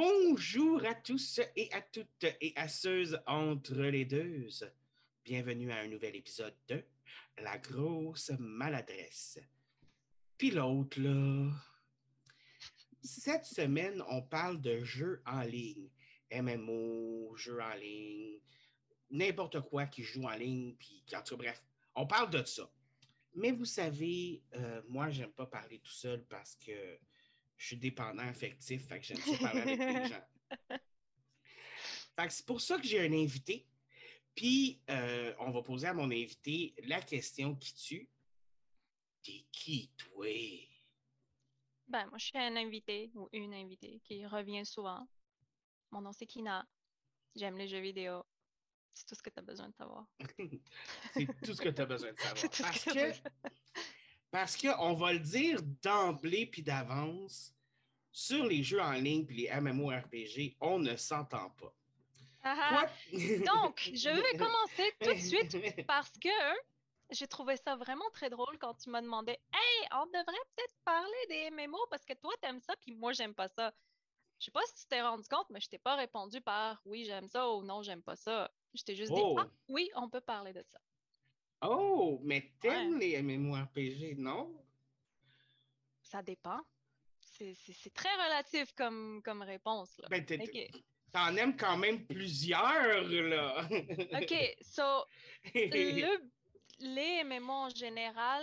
Bonjour à tous et à toutes et à ceux entre les deux. Bienvenue à un nouvel épisode de La grosse maladresse. Puis l'autre, là. Cette semaine, on parle de jeux en ligne. MMO, jeux en ligne, n'importe quoi qui joue en ligne, puis en tout cas, bref, on parle de ça. Mais vous savez, euh, moi, j'aime pas parler tout seul parce que je suis dépendant affectif, fait que j'aime ça parler avec les gens. Fait que c'est pour ça que j'ai un invité. Puis, euh, on va poser à mon invité la question qui tue. T'es qui, toi? Ben, moi, je suis un invité ou une invitée qui revient souvent. Mon nom, c'est Kina. J'aime les jeux vidéo. C'est tout ce que tu as besoin de savoir. c'est tout ce que tu as besoin de savoir. Parce que que. Parce qu'on va le dire d'emblée puis d'avance, sur les jeux en ligne puis les MMORPG, on ne s'entend pas. Ah, ah. Donc, je vais commencer tout de suite parce que j'ai trouvé ça vraiment très drôle quand tu m'as demandé Hey, on devrait peut-être parler des MMO parce que toi, t'aimes ça, puis moi, j'aime pas ça. Je sais pas si tu t'es rendu compte, mais je t'ai pas répondu par oui, j'aime ça ou non, j'aime pas ça. Je t'ai juste Oh. dit Ah, oui, on peut parler de ça. Oh, mais t'aimes les MMORPG, non? Ça dépend. C'est- très relatif comme, comme réponse. Là. Ben. T'en aimes quand même plusieurs, là. OK, so, le- les MMO en général,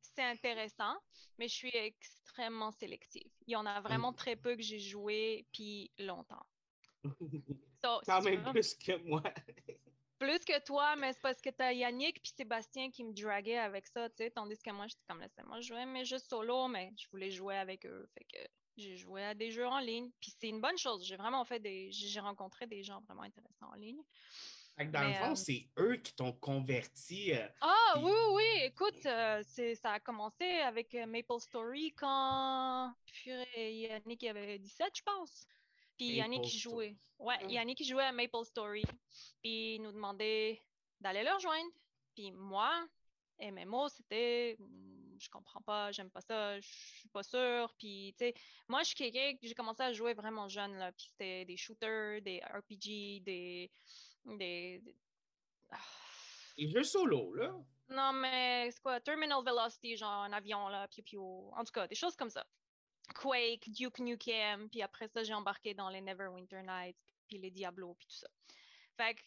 c'est intéressant, mais je suis extrêmement sélective. Il y en a vraiment très peu que j'ai joué, puis longtemps. So, quand si même veux, plus que moi. Plus que toi, mais c'est parce que tu as Yannick puis Sébastien qui me draguaient avec ça, tu sais, tandis que moi, j'étais comme, laissez-moi jouer mes jeux solo, mais je voulais jouer avec eux. Fait que j'ai joué à des jeux en ligne, puis c'est une bonne chose. J'ai vraiment fait des... J'ai rencontré des gens vraiment intéressants en ligne. Dans Mais, le fond, euh, c'est eux qui t'ont converti. euh, Ah oui, oui, écoute, euh, c'est, ça a commencé avec Maple Story quand purée, Yannick avait 17, je pense. Puis il Story. jouait. Ouais, Ah. Yannick il jouait à Maple Story. Puis il nous demandait d'aller le rejoindre. Puis moi, MMO, c'était hmm, je comprends pas, j'aime pas ça, je suis pas sûre. Puis tu sais, moi je suis quelqu'un que j'ai commencé à jouer vraiment jeune là, puis c'était des shooters, des RPG, des des, des- Ah. les jeux solo, là. Non, mais c'est quoi? Terminal Velocity, genre un avion, là, piou piou. En tout cas, des choses comme ça. Quake, Duke Nukem, puis après ça, j'ai embarqué dans les Neverwinter Nights, puis les Diablo, puis tout ça. Fait que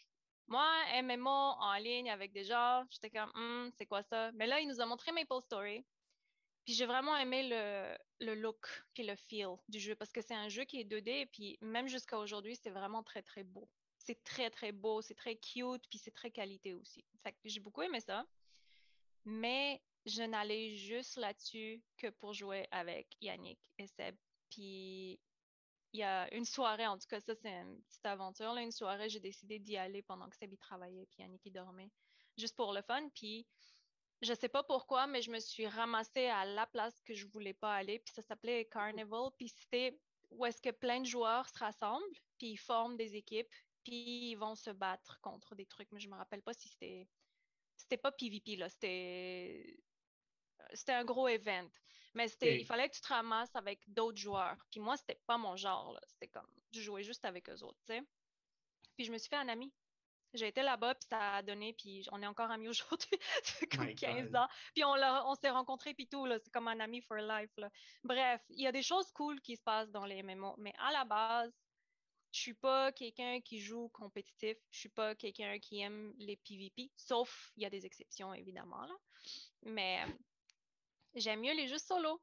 moi, MMO en ligne avec des gens, j'étais comme, Hum, c'est quoi ça? Mais là, il nous a montré Maple Story. Puis j'ai vraiment aimé le, look puis le feel du jeu parce que c'est un jeu qui est 2D, puis même jusqu'à aujourd'hui, c'est vraiment très, très beau. C'est très, très beau, c'est très cute, puis c'est très qualité aussi. Fait que j'ai beaucoup aimé ça. Mais je n'allais juste là-dessus que pour jouer avec Yannick et Seb. Puis il y a une soirée, en tout cas, ça, c'est une petite aventure. Là, une soirée, j'ai décidé d'y aller pendant que Seb y travaillait, puis Yannick y dormait, juste pour le fun. Puis je sais pas pourquoi, mais je me suis ramassée à la place que je voulais pas aller. Puis ça s'appelait Carnival. Puis c'était où est-ce que plein de joueurs se rassemblent, puis ils forment des équipes, puis ils vont se battre contre des trucs. Mais je me rappelle pas si c'était. C'était pas PvP, là. C'était. C'était un gros event. Mais c'était, il fallait que tu te ramasses avec d'autres joueurs. Puis moi, c'était pas mon genre, là. C'était comme. Je jouais juste avec eux autres, tu sais. Puis je me suis fait un ami. J'ai été là-bas, puis ça a donné, puis on est encore amis aujourd'hui. fait comme My 15 God. ans. Puis on, l'a- on s'est rencontrés, puis tout, là. C'est comme un ami for life, là. Bref, il y a des choses cool qui se passent dans les MMO, mais à la base, je suis pas quelqu'un qui joue compétitif. Je suis pas quelqu'un qui aime les PvP, sauf il y a des exceptions, évidemment, là. Mais j'aime mieux les jeux solo.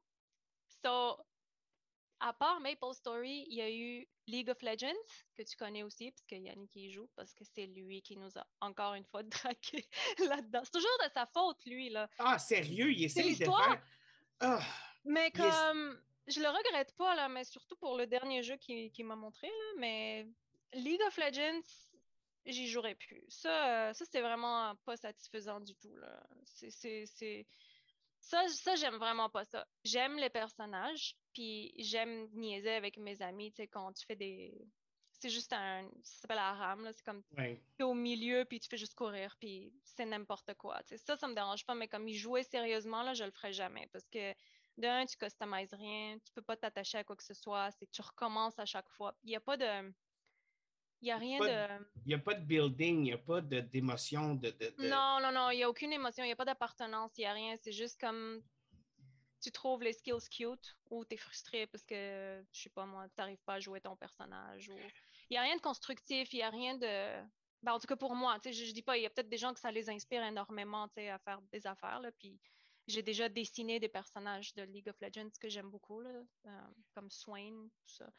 So, à part Maple Story, il y a eu League of Legends, que tu connais aussi, parce que Yannick y joue, parce que c'est lui qui nous a encore une fois dragué là-dedans. C'est toujours de sa faute, lui, là. Ah, sérieux, il essaie de faire. Ah, Mais est- comme, je le regrette pas, là, mais surtout pour le dernier jeu qu'il qu'il m'a montré, là, mais League of Legends, j'y jouerai plus. Ça, euh, ça c'est vraiment pas satisfaisant du tout, là. C'est... Ça, ça j'aime vraiment pas ça. J'aime les personnages, puis j'aime niaiser avec mes amis, tu sais, quand tu fais des... C'est juste un... Ça s'appelle un ram, là. C'est comme ouais. t'es au milieu, puis tu fais juste courir, puis c'est n'importe quoi. tu sais. Ça, ça me dérange pas, mais comme y jouer sérieusement, là, je le ferai jamais. Parce que d'un, tu customises rien, tu peux pas t'attacher à quoi que ce soit, c'est tu recommences à chaque fois. Il n'y a pas de. Il n'y a rien de. Il n'y a pas de building, il n'y a pas d'émotion. De, de, de, Non, non, non, il n'y a aucune émotion, il n'y a pas d'appartenance, il n'y a rien. C'est juste comme tu trouves les skills cute ou tu es frustré parce que, je sais pas moi, tu n'arrives pas à jouer ton personnage. Ou... Il n'y a rien de constructif, il n'y a rien de. Ben, en tout cas pour moi, je, je dis pas, il y a peut-être des gens que ça les inspire énormément à faire des affaires. Là, puis j'ai déjà dessiné des personnages de League of Legends que j'aime beaucoup, là, euh, comme Swain, tout ça.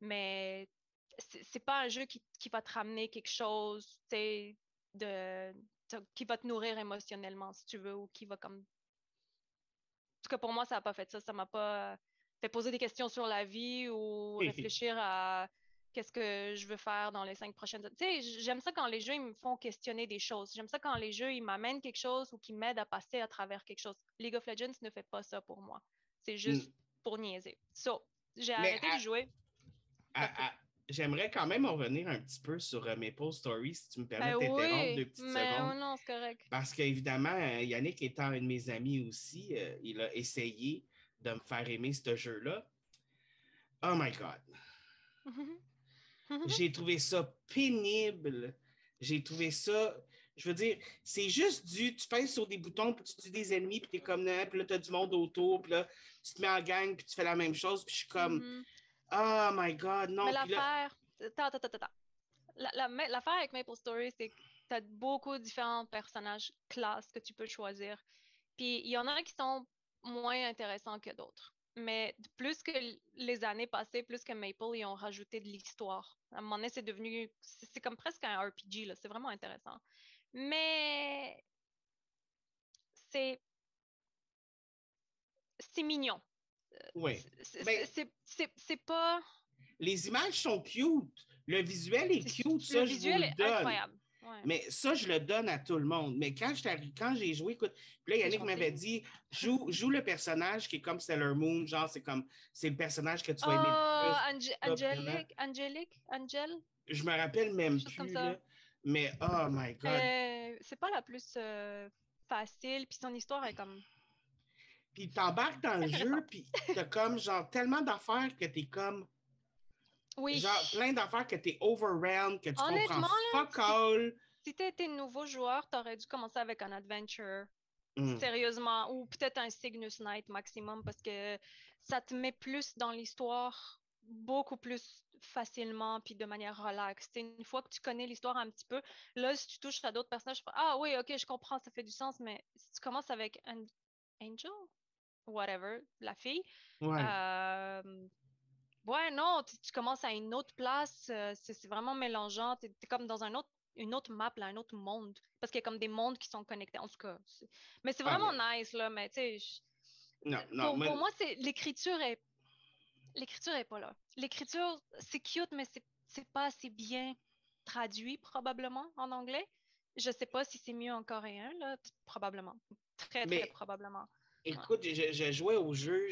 Mais c'est pas un jeu qui, qui, va te ramener quelque chose, de, de, qui va te nourrir émotionnellement, si tu veux, ou qui va comme. En tout cas, pour moi, ça n'a pas fait ça. Ça m'a pas fait poser des questions sur la vie ou réfléchir à qu'est-ce que je veux faire dans les cinq prochaines années. Tu sais, j'aime ça quand les jeux ils me font questionner des choses. J'aime ça quand les jeux ils m'amènent quelque chose ou qui m'aident à passer à travers quelque chose. League of Legends ne fait pas ça pour moi. C'est juste mm. pour niaiser. So, j'ai arrêté de jouer. J'aimerais quand même revenir un petit peu sur euh, Maple Story, si tu me permets ben d'interrompre deux petites mais secondes. non, c'est correct. Parce qu'évidemment, euh, Yannick étant un de mes amis aussi, euh, il a essayé de me faire aimer ce jeu-là. Oh my God! J'ai trouvé ça pénible. J'ai trouvé ça. Je veux dire, c'est juste du. Tu pèses sur des boutons, puis tu tues des ennemis, puis t'es comme. Puis là, t'as du monde autour, puis là, tu te mets en gang, puis tu fais la même chose, puis je suis comme. Mm-hmm. Oh my God, non. Mais l'affaire. Attends, attends, attends. L'affaire avec Maple Story, c'est que tu as beaucoup de différents personnages classes que tu peux choisir. Puis il y en a qui sont moins intéressants que d'autres mais plus que les années passées, plus que Maple, ils ont rajouté de l'histoire. À un moment donné, c'est devenu, c'est comme presque un RPG, là. C'est vraiment intéressant. Mais c'est, c'est mignon. Oui. C'est pas. Les images sont cute. Le visuel est cute, ça, le visuel est incroyable. Mais ça, je le donne à tout le monde. Mais quand j'ai joué, écoute, puis là, Yannick m'avait dit joue, joue le personnage qui est comme Sailor Moon, genre, c'est comme c'est le personnage que tu vas aimer le plus. Oh, Angelique, Angelique, Angel? Je me rappelle même plus. mais oh my God. Euh, c'est pas la plus euh, facile, puis son histoire est comme. Puis t'embarques dans le jeu, puis t'as comme genre tellement d'affaires que t'es comme oui. Genre, plein d'affaires que tu es overwhelmed, que tu comprends fuck all. Si tu étais nouveau joueur, tu aurais dû commencer avec un adventure. Hmm. Sérieusement. Ou peut-être un Cygnus Knight maximum parce que ça te met plus dans l'histoire beaucoup plus facilement puis de manière relaxe. Une fois que tu connais l'histoire un petit peu, là, si tu touches à d'autres personnages, ah oui, ok, je comprends, ça fait du sens, mais si tu commences avec un Angel, whatever, la fille, ouais. euh, Ouais, non, tu, commences à une autre place, euh, c'est vraiment mélangeant. Tu es, comme dans un autre, une autre map, là, un autre monde. Parce qu'il y a comme des mondes qui sont connectés. En tout cas, mais c'est vraiment nice, là. Mais tu sais, non, non, pour, moi, c'est l'écriture est. L'écriture est pas là. L'écriture, c'est cute, mais c'est pas assez bien traduit, probablement, en anglais. Je sais pas si c'est mieux en coréen, là. Probablement. Très, très probablement. Écoute, je, jouais au jeu.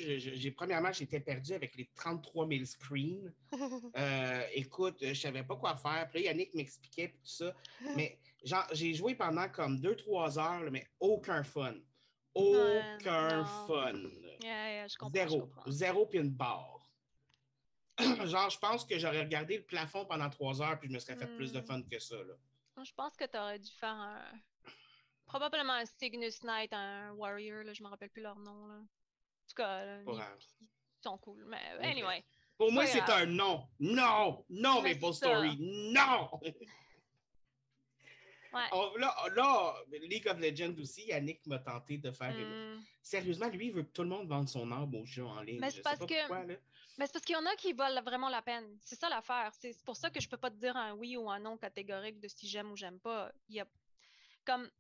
Premièrement, j'étais perdu avec les 33 000 screens. Euh, écoute, je ne savais pas quoi faire. Puis là, Yannick m'expliquait tout ça. Mais j'ai joué pendant comme 2-3 heures, mais aucun fun. Aucun fun. Zéro. Zéro puis une barre. genre, je pense que j'aurais regardé le plafond pendant 3 heures puis je me serais fait plus de hmm. fun que ça. Là. Je pense que tu aurais dû faire un, Probablement un Cygnus Knight, un Warrior, là, je me rappelle plus leur nom. Là. En tout cas, ils, sont cool. Mais anyway. Pour moi, c'est un non. Non! Non, Maple Story! Non! Ouais. là, là, League of Legends aussi, Yannick m'a tenté de faire. Hmm. Sérieusement, lui, il veut que tout le monde vende son arbre au jeu en ligne. Mais c'est parce, que... parce qu'il y en a qui valent vraiment la peine. C'est ça l'affaire. C'est pour ça que je peux pas te dire un oui ou un non catégorique de si j'aime ou j'aime pas. Il y a comme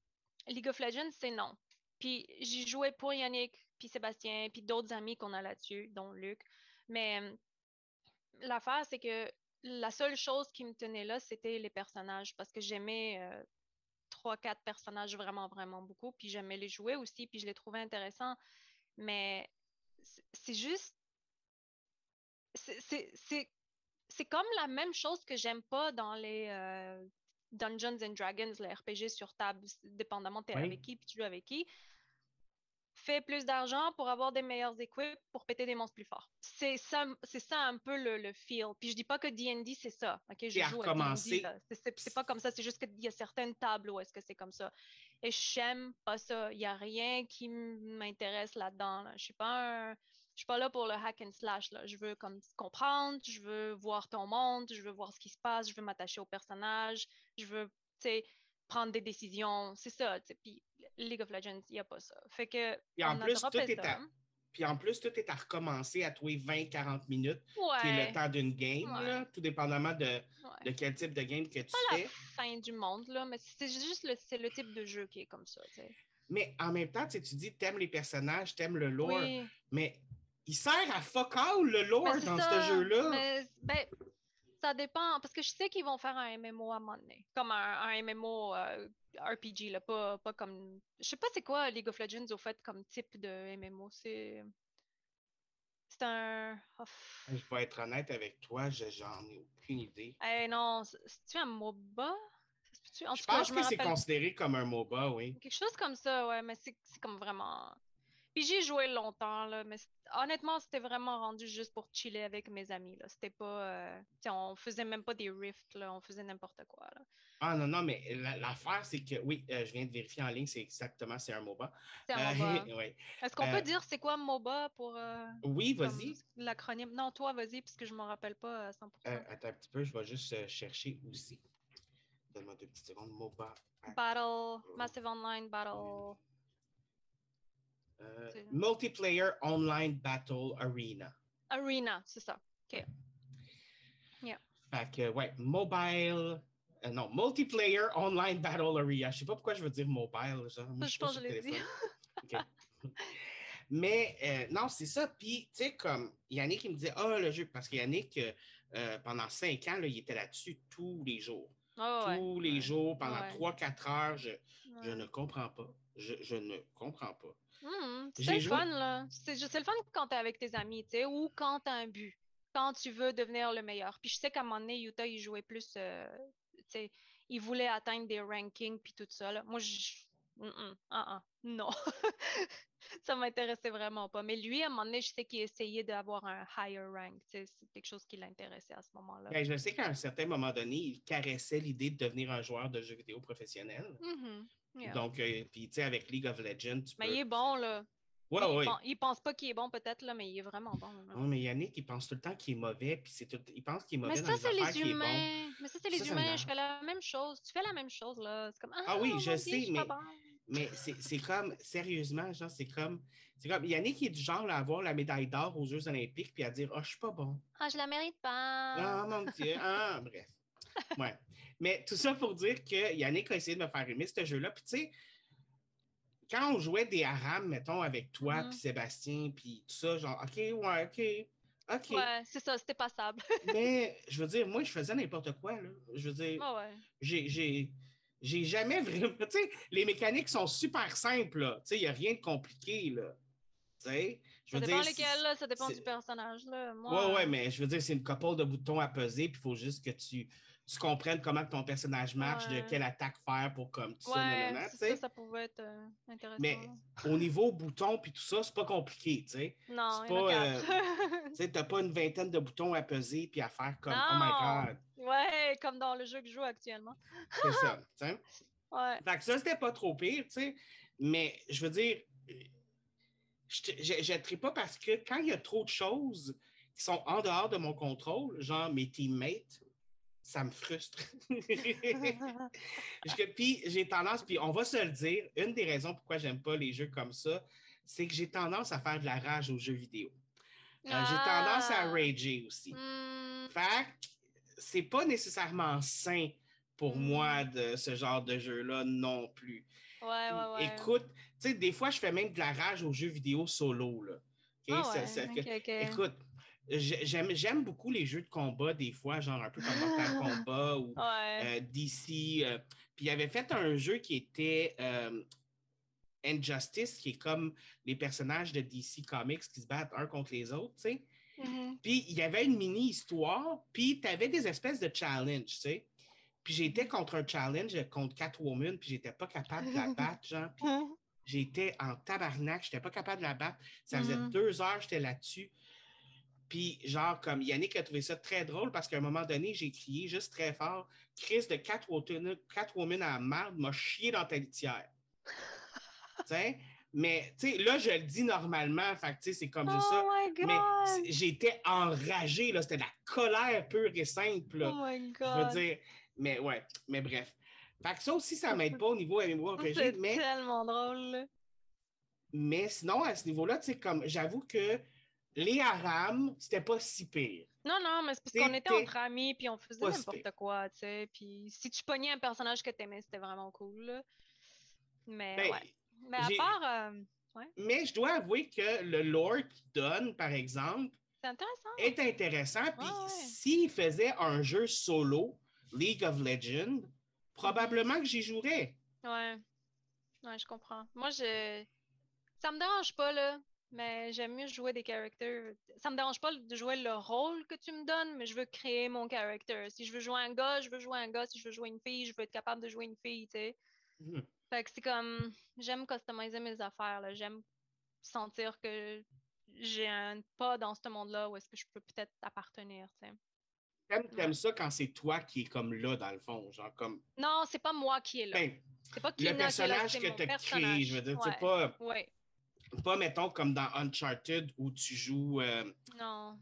League of Legends, c'est non. Puis j'y jouais pour Yannick, puis Sébastien, puis d'autres amis qu'on a là-dessus, dont Luc. Mais euh, l'affaire, c'est que la seule chose qui me tenait là, c'était les personnages, parce que j'aimais euh, trois, quatre personnages vraiment, vraiment beaucoup, puis j'aimais les jouer aussi, puis je les trouvais intéressants. Mais c'est juste. C'est comme la même chose que j'aime pas dans les, euh, Dungeons and Dragons, le RPG sur table, dépendamment tu es avec qui puis tu joues avec qui. fais plus d'argent pour avoir des meilleurs équipes pour péter des monstres plus forts. C'est ça, c'est ça un peu le, le, feel. Puis je dis pas que D&D c'est ça. Ok, je joue à D&D. C'est pas comme ça. C'est juste qu'il y a certaines tables où est-ce que c'est comme ça. Et j'aime pas ça. Il y a rien qui m'intéresse là-dedans. Je suis pas je suis pas là pour le hack and slash. Là. Je veux comme comprendre, je veux voir ton monde, je veux voir ce qui se passe, je veux m'attacher au personnage, je veux, tu sais, prendre des décisions. C'est ça. Puis League of Legends, il n'y a pas ça. Fait que. Puis en, plus, tout est à... Puis en plus, tout est à recommencer à tous 20-40 minutes. Ouais. le temps d'une game, tout dépendamment de, de, quel type de game que tu pas fais. la fin du monde, là, mais c'est juste le, le type de jeu qui est comme ça. Mais en même temps, tu dis, t'aimes les personnages, t'aimes le lore, mais il sert à fuck all le lore dans ce jeu-là. Mais, ben, ça dépend, parce que je sais qu'ils vont faire un MMO à un moment donné, comme un, MMO euh, RPG, là, pas, pas comme... Je sais pas c'est quoi League of Legends au fait comme type de MMO, c'est... C'est un... Je vais être honnête avec toi, j'en ai aucune idée. Eh non, c'est-tu un MOBA? En je pense que c'est considéré comme un MOBA, oui. Quelque chose comme ça, ouais, mais c'est comme vraiment... Puis j'ai joué longtemps, là, mais honnêtement, c'était vraiment rendu juste pour chiller avec mes amis. Là. C'était pas. Euh, on faisait même pas des rifts, là, on faisait n'importe quoi. Là. Ah non, non, mais l'affaire, c'est que oui, euh, je viens de vérifier en ligne, c'est exactement, c'est un MOBA. C'est un MOBA. Est-ce qu'on peut dire c'est quoi MOBA pour. Euh, oui, vas-y. L'acronyme? Non, toi, vas-y, puisque je ne me rappelle pas à 100%. attends un petit peu, je vais juste chercher aussi. Donne-moi deux petites secondes. MOBA. Battle, Massive Online Battle. Euh, multiplayer Online Battle Arena. Arena, c'est ça. OK. Yeah. Fait que, ouais, mobile. Euh, non, multiplayer online battle arena. Je sais pas pourquoi je veux dire mobile. Genre, je, pense que je l'ai dit. Mais euh, non, c'est ça. Puis, tu sais, comme Yannick, il me dit Ah, le jeu, parce que Yannick, pendant cinq ans, là, il était là-dessus tous les jours. Oh, tous les jours, pendant trois, quatre heures. Je, je ne comprends pas. Je, je ne comprends pas. Mmh, c'est le fun, là. C'est le fun quand t'es avec tes amis, tu sais, ou quand t'as un but, quand tu veux devenir le meilleur. Puis je sais qu'à un moment donné, Utah, il jouait plus, euh, tu sais, il voulait atteindre des rankings, puis tout ça, là. Moi, je... ah, ah, non. ça m'intéressait vraiment pas. Mais lui, à un moment donné, je sais qu'il essayait d'avoir un higher rank. C'est quelque chose qui l'intéressait à ce moment-là. Ben, je sais qu'à un certain moment donné, il caressait l'idée de devenir un joueur de jeux vidéo professionnel. Donc, euh, puis tu sais, avec League of Legends, tu Mais il est bon, là. Ouais, il, ouais. il pense pas qu'il est bon, peut-être, là, mais il est vraiment bon. Non, mais Yannick, il pense tout le temps qu'il est mauvais, puis c'est tout... il pense qu'il est mauvais mais ça, c'est les, humains. Mais ça, c'est les humains. Je fais la même chose. Tu fais la même chose, là. C'est comme, ah, ah oui, je sais, mais, mais c'est comme, sérieusement, genre, c'est comme, c'est comme, Yannick, il est du genre à avoir la médaille d'or aux Jeux Olympiques, puis à dire, ah, oh, je suis pas bon. Ah, je la mérite pas. Ah, mon Dieu. Ah, bref. Ouais. Mais tout ça pour dire que Yannick a essayé de me faire aimer ce jeu-là. Puis, tu sais, quand on jouait des haram, mettons, avec toi, mm-hmm. puis Sébastien, puis tout ça, genre, OK, ouais, OK. OK. Ouais, c'est ça, c'était passable. mais je veux dire, moi, je faisais n'importe quoi, là. Je veux dire, oh ouais. j'ai, j'ai jamais vraiment. Tu sais, les mécaniques sont super simples, là. Tu sais, il n'y a rien de compliqué, là. Tu sais, je veux ça dépend lesquels, là, ça dépend du personnage, là. Moi, ouais, ouais, mais je veux dire, c'est une couple de boutons à peser, puis il faut juste que tu tu comprennes comment ton personnage marche, de quelle attaque faire pour comme tout ça, ça, ça pouvait être euh, intéressant. Mais au niveau bouton puis tout ça, c'est pas compliqué, tu sais. Non, c'est pas, euh, tu sais, t'as pas une vingtaine de boutons à peser puis à faire comme oh my god. Ouais, comme dans le jeu que je joue actuellement. c'est ça, tu sais. Ouais. Fait que ça, c'était pas trop pire, tu sais. Mais je veux dire, je ne pas parce que quand il y a trop de choses qui sont en dehors de mon contrôle, genre mes teammates, ça me frustre. puis j'ai tendance, puis on va se le dire, une des raisons pourquoi j'aime pas les jeux comme ça, c'est que j'ai tendance à faire de la rage aux jeux vidéo. Euh, j'ai tendance à ah. rager aussi. Hmm. Fait c'est pas nécessairement sain pour hmm. moi de ce genre de jeu-là non plus. Ouais, ouais, ouais. Écoute, tu sais, des fois, je fais même de la rage aux jeux vidéo solo, là. Ah écoute, J'aime beaucoup les jeux de combat, des fois, genre un peu comme Mortal Kombat ou euh, DC. Euh, puis il avait fait un jeu qui était euh, Injustice, qui est comme les personnages de DC Comics qui se battent un contre les autres, tu sais. Mm-hmm. Puis il y avait une mini-histoire, puis tu avais des espèces de challenge, tu sais. Puis j'étais contre un challenge contre Catwoman, puis j'étais pas capable de la battre, genre. J'étais en tabarnak, j'étais pas capable de la battre. Ça faisait Mhm. deux heures, j'étais là-dessus. Puis, genre, comme Yannick a trouvé ça très drôle parce qu'à un moment donné, j'ai crié juste très fort Chris de Catwoman, Catwoman à la marde m'a chié dans ta litière. tu sais? Mais, tu sais, là, je le dis normalement, fait tu sais, c'est comme juste ça. Oh my Mais god! j'étais enragé, là. C'était de la colère pure et simple, là. Oh my Je veux god! dire, mais ouais, mais bref. Fait que ça aussi, ça m'aide pas au niveau MMO que j'ai, C'est mais, tellement drôle. là. mais sinon, à ce niveau-là, tu sais, comme j'avoue que les haram, c'était pas si pire. Non, non, mais c'est parce qu'on était entre amis, puis on faisait n'importe quoi, tu sais. Puis si tu pognais un personnage que t'aimais, c'était vraiment cool. là. Mais Ben, ouais. Mais à part, euh, Mais je dois avouer que le lore qu'il donne, par exemple, c'est intéressant. est intéressant. Puis ouais. s'il faisait un jeu solo, League of Legends, probablement que j'y jouerais. Ouais. Ouais, je comprends. Moi, je. Ça me dérange pas, là. Mais j'aime mieux jouer des characters. Ça me dérange pas de jouer le rôle que tu me donnes, mais je veux créer mon character. Si je veux jouer un gars, je veux jouer un gars. Si je veux jouer une fille, je veux être capable de jouer une fille, tu sais. Mhm. Fait que c'est comme. J'aime customiser mes affaires, là. J'aime sentir que j'ai un pas dans ce monde-là où est-ce que je peux peut-être appartenir, tu sais. T'aimes, ça quand c'est toi qui est comme là, dans le fond. Genre comme. Non, c'est pas moi qui est là. Ben, C'est pas le qui est là, personnage c'est que tu as créé, personnage. je veux dire, Ouais. c'est pas, Ouais. Pas, mettons, comme dans Uncharted où tu joues euh,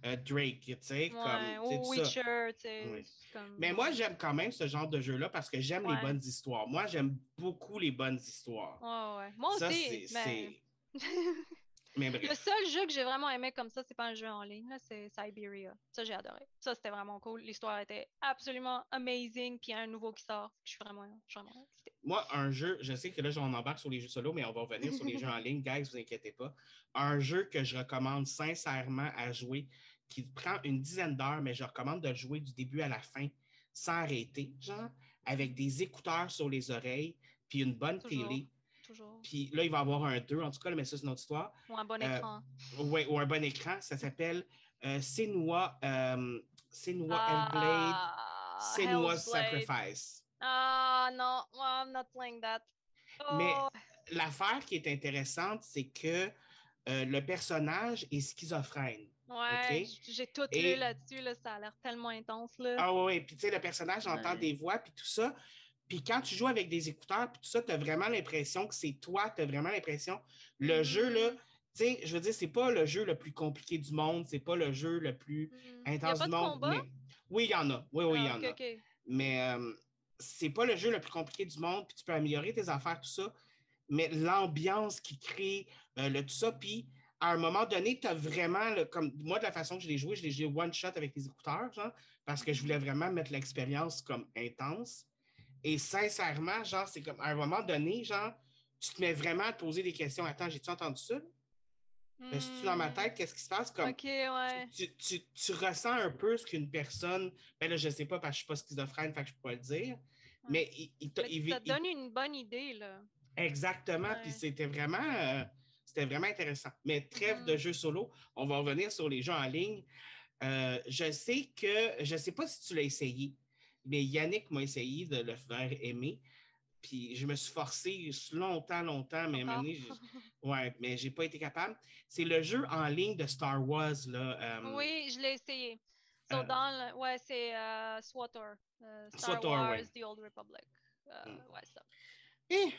euh, Drake, tu sais, Ouais, comme. ou. Witcher, tu sais. Comme- Mais moi, j'aime quand même ce genre de jeu-là parce que j'aime les bonnes histoires. Moi, j'aime beaucoup les bonnes histoires. Ouais, ouais. Moi ça, aussi. c'est. mais... c'est- Mais bref. Le seul jeu que j'ai vraiment aimé comme ça, c'est pas un jeu en ligne, c'est Siberia. Ça, j'ai adoré. Ça, c'était vraiment cool. L'histoire était absolument amazing. Puis il y a un nouveau qui sort. Je suis vraiment, je suis vraiment excitée. Moi, un jeu, je sais que là, j'en embarque sur les jeux solo, mais on va revenir sur les jeux en ligne, guys, vous inquiétez pas. Un jeu que je recommande sincèrement à jouer, qui prend une dizaine d'heures, mais je recommande de le jouer du début à la fin, sans arrêter, genre, avec des écouteurs sur les oreilles, puis une bonne Toujours. télé. Toujours. Puis là, il va y avoir un 2, en tout cas, mais ça, c'est une autre histoire. Ou un bon Euh, écran. Ouais, ou un bon écran. Ça s'appelle euh, Senua, euh, Senua Hellblade, Ah, Senua. Sacrifice. Ah non, I'm not playing that. Mais Oh, l'affaire qui est intéressante, c'est que euh, le personnage est schizophrène. ouais, j'ai tout Et- lu là-dessus, là, ça a l'air tellement intense. Là. Ah oui, puis tu sais, le personnage entend Ouais. des voix, puis tout ça. Puis quand tu joues avec des écouteurs, puis tout ça, tu as vraiment l'impression que c'est toi, tu as vraiment l'impression. Le Mhm. jeu, là, tu sais, je veux dire, c'est pas le jeu le plus compliqué du monde, c'est pas le jeu le plus Mm. A intense du de monde. combat? mais- Oui, il y en a. Oui, oui, il y Ah, en a. Mais euh, c'est pas le jeu le plus compliqué du monde, puis tu peux améliorer tes affaires, tout ça. Mais l'ambiance qui crée, euh, le tout ça, puis à un moment donné, tu as vraiment, le- comme moi, de la façon que je l'ai joué, je l'ai joué one shot avec les écouteurs, genre, parce que je voulais vraiment mettre l'expérience comme intense. Et sincèrement, genre, c'est comme à un moment donné, genre, tu te mets vraiment à te poser des questions. Attends, j'ai-tu entendu ça? Est-ce dans ma tête? Qu'est-ce qui se passe? Comme, Ok, ouais. tu, tu- tu ressens un peu ce qu'une personne. Ben là, je sais pas parce que je suis pas schizophrène, fait que je peux pas le dire. Mais il, il t'a- Mais il- ça te il- donne une bonne idée, là. exactement. Ouais. Puis c'était vraiment, euh, c'était vraiment intéressant. Mais trêve Mhm. de jeux solo. On va revenir sur les jeux en ligne. Euh, je sais que, je sais pas si tu l'as essayé, mais Yannick m'a essayé de le faire aimer. Puis je me suis forcé longtemps, longtemps, mais à donné, ouais, mais j'ai pas été capable. C'est le jeu en ligne de Star Wars là. euh, Oui, je l'ai essayé. So, euh, dans le- Ouais, c'est euh, SWTOR. euh, Star SWTOR, Wars, ouais. The Old Republic. Mm. Ouais, ça. eh,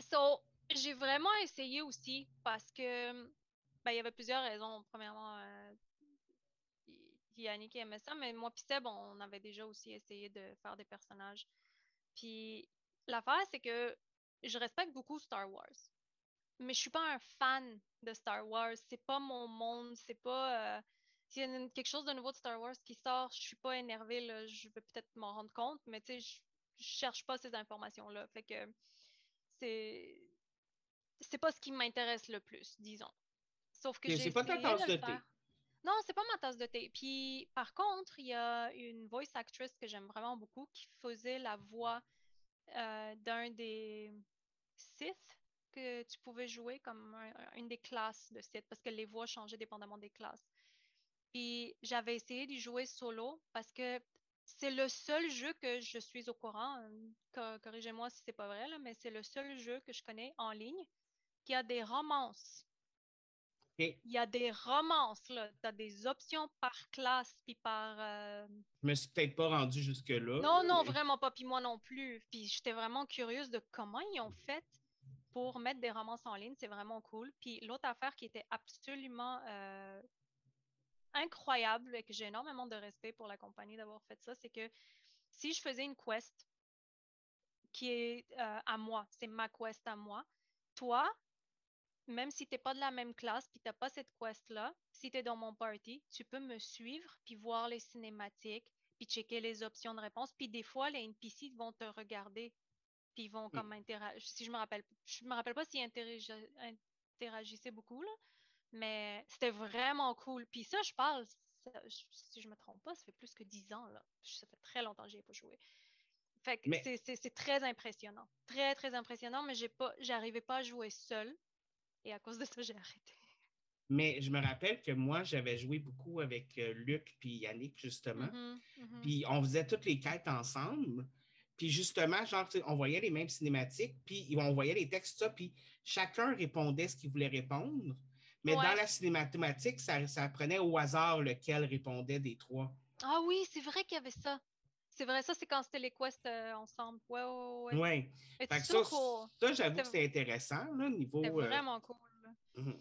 So, j'ai vraiment essayé aussi parce que ben, il y avait plusieurs raisons. Premièrement, euh, Yannick aimait ça, mais moi puis Seb, on avait déjà aussi essayé de faire des personnages. Puis l'affaire, c'est que je respecte beaucoup Star Wars, mais je suis pas un fan de Star Wars. C'est pas mon monde, c'est pas. euh, S'il y a une- quelque chose de nouveau de Star Wars qui sort, je suis pas énervée, là, je vais peut-être m'en rendre compte, mais tu sais, je je cherche pas ces informations-là. Fait que c'est c'est pas ce qui m'intéresse le plus, disons. Sauf que Mais j'ai c'est pas ta tasse de thé. Non, c'est pas ma tasse de thé. Puis par contre, il y a une voice actress que j'aime vraiment beaucoup qui faisait la voix euh, d'un des Sith que tu pouvais jouer comme un- un- une des classes de Sith parce que les voix changeaient dépendamment des classes. Puis j'avais essayé d'y jouer solo parce que c'est le seul jeu que je suis au courant. euh, co- Corrigez-moi si c'est pas vrai, mais c'est le seul jeu que je connais en ligne qu'il y a des romances. Il y a des romances, là. Tu as des options par classe, puis par. euh, Je me suis peut-être pas rendu jusque-là. Non, non, mais- vraiment pas, puis moi non plus. Puis j'étais vraiment curieuse de comment ils ont fait pour mettre des romances en ligne. C'est vraiment cool. Puis l'autre affaire qui était absolument euh, incroyable et que j'ai énormément de respect pour la compagnie d'avoir fait ça, c'est que si je faisais une quest qui est euh, à moi, c'est ma quest à moi, toi, même si tu n'es pas de la même classe puis tu n'as pas cette quest-là, si tu es dans mon party, tu peux me suivre puis voir les cinématiques puis checker les options de réponse. Puis des fois, les NPC vont te regarder puis ils vont comme interagir. Si je me rappelle, je me rappelle pas s'ils interagi- interagissaient beaucoup, là, mais c'était vraiment cool. Puis ça, je parle, ça- je- si je me trompe pas, ça fait plus que 10 ans, là. Ça fait très longtemps que j'y ai pas joué. Fait que Mais- c'est très impressionnant. Très, très impressionnant, mais j'ai pas, j'arrivais pas à jouer seule. Et à cause de ça, j'ai arrêté. Mais je me rappelle que moi, j'avais joué beaucoup avec euh, Luc puis Yannick, justement. Mhm, mhm. Puis on faisait toutes les quêtes ensemble. Puis justement, genre, on voyait les mêmes cinématiques, puis on voyait les textes, ça, puis chacun répondait ce qu'il voulait répondre. Mais Ouais. dans la cinématique, ça, ça prenait au hasard lequel répondait des trois. Ah oui, c'est vrai qu'il y avait ça. C'est vrai, ça, c'est quand c'était les quests euh, ensemble. Ouais, ouais, ouais. Fait que ça, cool. ça j'avoue C'est- que c'était intéressant, là, niveau. C'est euh, vraiment cool. mhm.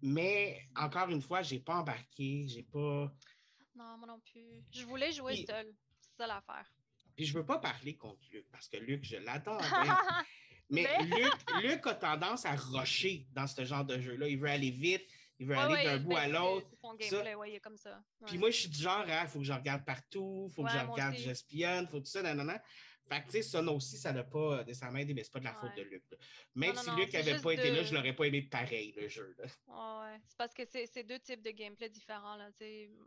Mais encore une fois, j'ai pas embarqué, j'ai pas. Non, moi non plus. Je voulais jouer Puis- seule. C'est ça l'affaire. Puis je veux pas parler contre Luc, parce que Luc, je l'adore. Mais- Luc, Luc a tendance à rusher dans ce genre de jeu-là. Il veut aller vite, il veut Ouais, aller ouais, d'un bout à c'est- l'autre. C'est son Ça- gameplay, ouais, il est comme ça. Puis Ouais. moi, je suis du genre, il faut que je regarde partout, il faut que Ouais, je regarde, j'espionne, il faut tout ça, non. Fait que, tu sais, ça non, aussi, ça n'a pas nécessairement aidé, mais c'est pas de la faute Ouais. de Luc. là. Même non, si Luc n'avait pas été là, je l'aurais pas aimé pareil, le jeu. là. Ouais, ouais. C'est parce que c'est deux types de gameplay différents. Là.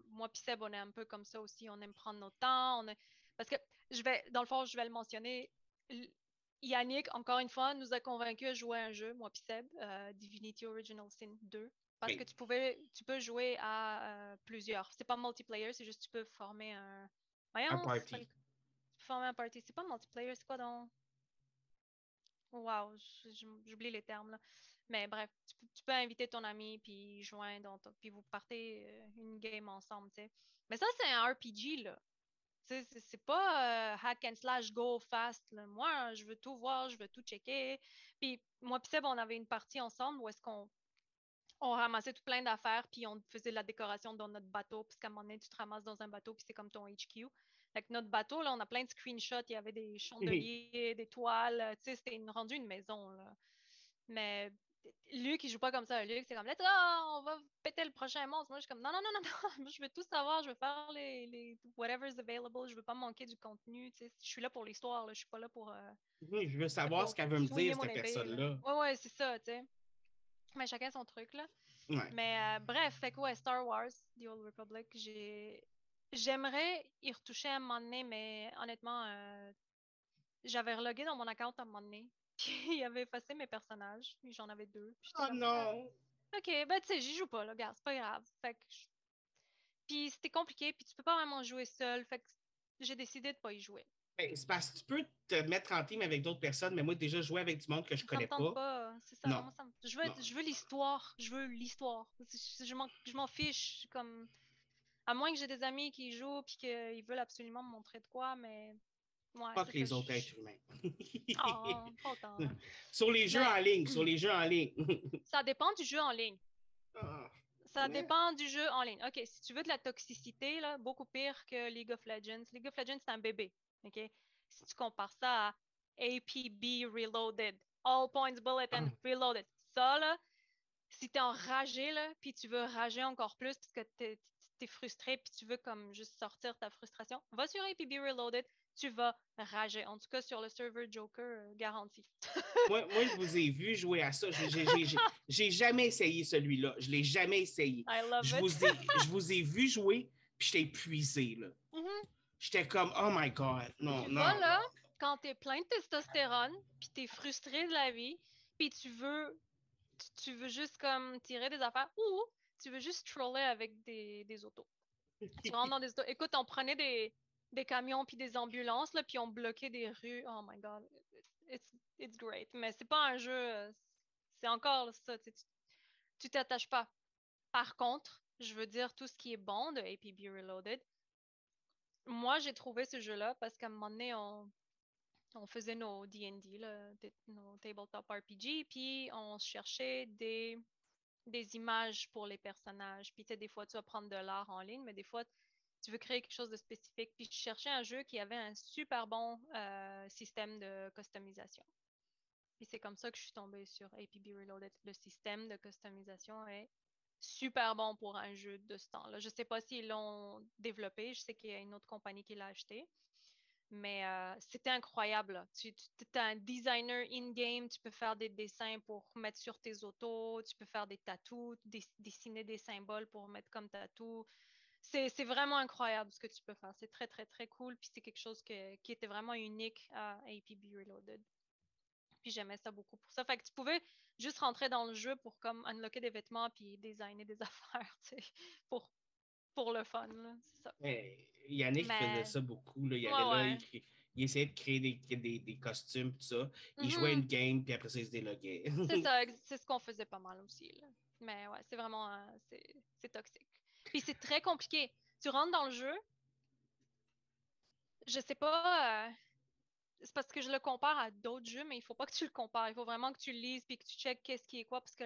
Moi puis Seb, on est un peu comme ça aussi. On aime prendre notre temps. On est... Parce que je vais, dans le fond, je vais le mentionner. Yannick, encore une fois, nous a convaincus à jouer à un jeu, moi puis Seb, euh, Divinity Original Sin 2. Parce Oui. que tu pouvais, tu peux jouer à euh, plusieurs. C'est pas multiplayer, c'est juste tu peux former un. Voyons, c'est party. pas Tu peux former un party. C'est pas multiplayer, c'est quoi donc? Wow, j'oublie les termes là. Mais bref, tu, peux- tu peux inviter ton ami puis joindre, puis vous partez euh, une game ensemble, tu sais. Mais ça, c'est un RPG, là. Tu sais, C'est c'est pas euh, hack and slash go fast. là. Moi, je veux tout voir, je veux tout checker. Puis moi, puis Seb, on avait une partie ensemble où est-ce qu'on on ramassait tout plein d'affaires, puis on faisait la décoration dans notre bateau, parce qu'à un moment donné, tu te ramasses dans un bateau, puis c'est comme ton HQ. Avec notre bateau, là, on a plein de screenshots, il y avait des chandeliers, des toiles, tu sais, c'était une, rendu une maison, là. Mais Luc, il joue pas comme ça. Luc, c'est comme, let's go, on va péter le prochain monstre. Moi, je suis comme, non, non, non, non, non, moi, je veux tout savoir, je veux faire les, les whatever's available, je veux pas manquer du contenu, tu sais. Je suis là pour l'histoire, là, je suis pas là pour... euh, Oui, je veux savoir ce qu'elle veut me dire, cette personne-là. Ouais, ouais, c'est ça, tu sais. Mais chacun son truc, là. Ouais. Mais euh, bref, fait que ouais, Star Wars, The Old Republic, j'ai. J'aimerais y retoucher à un moment donné, mais honnêtement, euh, j'avais relogué dans mon account à un moment donné. Puis il avait effacé mes personnages. puis J'en avais deux. Oh Ah, non! Ok, ben tu sais, j'y joue pas, là, gars, c'est pas grave. Fait que. Puis c'était compliqué, puis tu peux pas vraiment jouer seul. Fait que j'ai décidé de pas y jouer. Ben, c'est parce que tu peux te mettre en team avec d'autres personnes, mais moi, déjà, jouer avec du monde que je me connais pas. pas. C'est ça. Non. moi, ça me- Je veux, être- je veux l'histoire. Je veux l'histoire. Je, je m'en- je m'en fiche. Comme... À moins que j'ai des amis qui jouent puis qu'ils veulent absolument me montrer de quoi, mais. Ouais, Pas que les autres je- êtres humains. Oh, pas autant. sur les jeux Mais- en ligne, sur les jeux en ligne. Ça dépend du jeu en ligne. Ah, Ça Ouais. dépend du jeu en ligne. OK, si tu veux de la toxicité, là, beaucoup pire que League of Legends. League of Legends, c'est un bébé. OK? Si tu compares ça à APB Reloaded, All Points Bulletin. Reloaded, ça, là, si t'es enragé, là, puis tu veux rager encore plus parce que t'es es frustré puis tu veux comme juste sortir ta frustration, va sur APB Reloaded, tu vas rager. En tout cas, sur le serveur Joker, euh, garanti. moi, moi, je vous ai vu jouer à ça. J'ai- jamais essayé celui-là. Je l'ai jamais essayé. I love Je it. vous ai, je vous ai vu jouer, puis j'étais épuisé. là. Mhm. J'étais comme, oh my God, non, non. vois, là, quand t'es plein de testostérone, puis t'es frustré de la vie, puis tu veux, tu, tu veux juste comme tirer des affaires, ou tu veux juste troller avec des, des autos. Tu rentres dans des autos. Écoute, on prenait des, des camions puis des ambulances, là, puis on bloquait des rues. Oh my God, it's, it's great. Mais c'est pas un jeu, c'est encore ça. Tu t'attaches pas. Par contre, je veux dire, tout ce qui est bon de APB Reloaded, moi, j'ai trouvé ce jeu-là parce qu'à un moment donné, on, faisait nos D&D, nos tabletop RPG, puis on cherchait des, images pour les personnages. Puis des fois, tu vas prendre de l'art en ligne, mais des fois, tu veux créer quelque chose de spécifique. Puis je cherchais un jeu qui avait un super bon euh, système de customisation. Puis c'est comme ça que je suis tombée sur APB Reloaded. Le système de customisation super bon pour un jeu de ce temps-là. Je ne sais pas s'ils l'ont développé. Je sais qu'il y a une autre compagnie qui l'a acheté. Mais euh, c'était incroyable. Tu, es un designer in-game, tu peux faire des dessins pour mettre sur tes autos, tu peux faire des tatous, dessiner des symboles pour mettre comme tatou. C'est vraiment incroyable ce que tu peux faire. C'est très, très, très cool. Puis c'est quelque chose qui était vraiment unique à APB Reloaded. Puis j'aimais ça beaucoup pour ça. Fait que tu pouvais juste rentrer dans le jeu pour comme unlocker des vêtements puis designer des affaires, tu sais, pour, pour le fun. Ça. Yannick faisait ça beaucoup. Là. Il, là, il, essayait de créer des, des, des costumes, tout ça. Il jouait mm-hmm. une game, puis après ça, il se déloguait. c'est ça, c'est ce qu'on faisait pas mal aussi. Là. Mais ouais, c'est vraiment euh, c'est toxique. Puis c'est très compliqué. Tu rentres dans le jeu, je sais pas. Euh, c'est parce que je le compare à d'autres jeux, mais il faut pas que tu le compares. Il faut vraiment que tu le lises puis que tu checkes qu'est-ce qui est quoi parce que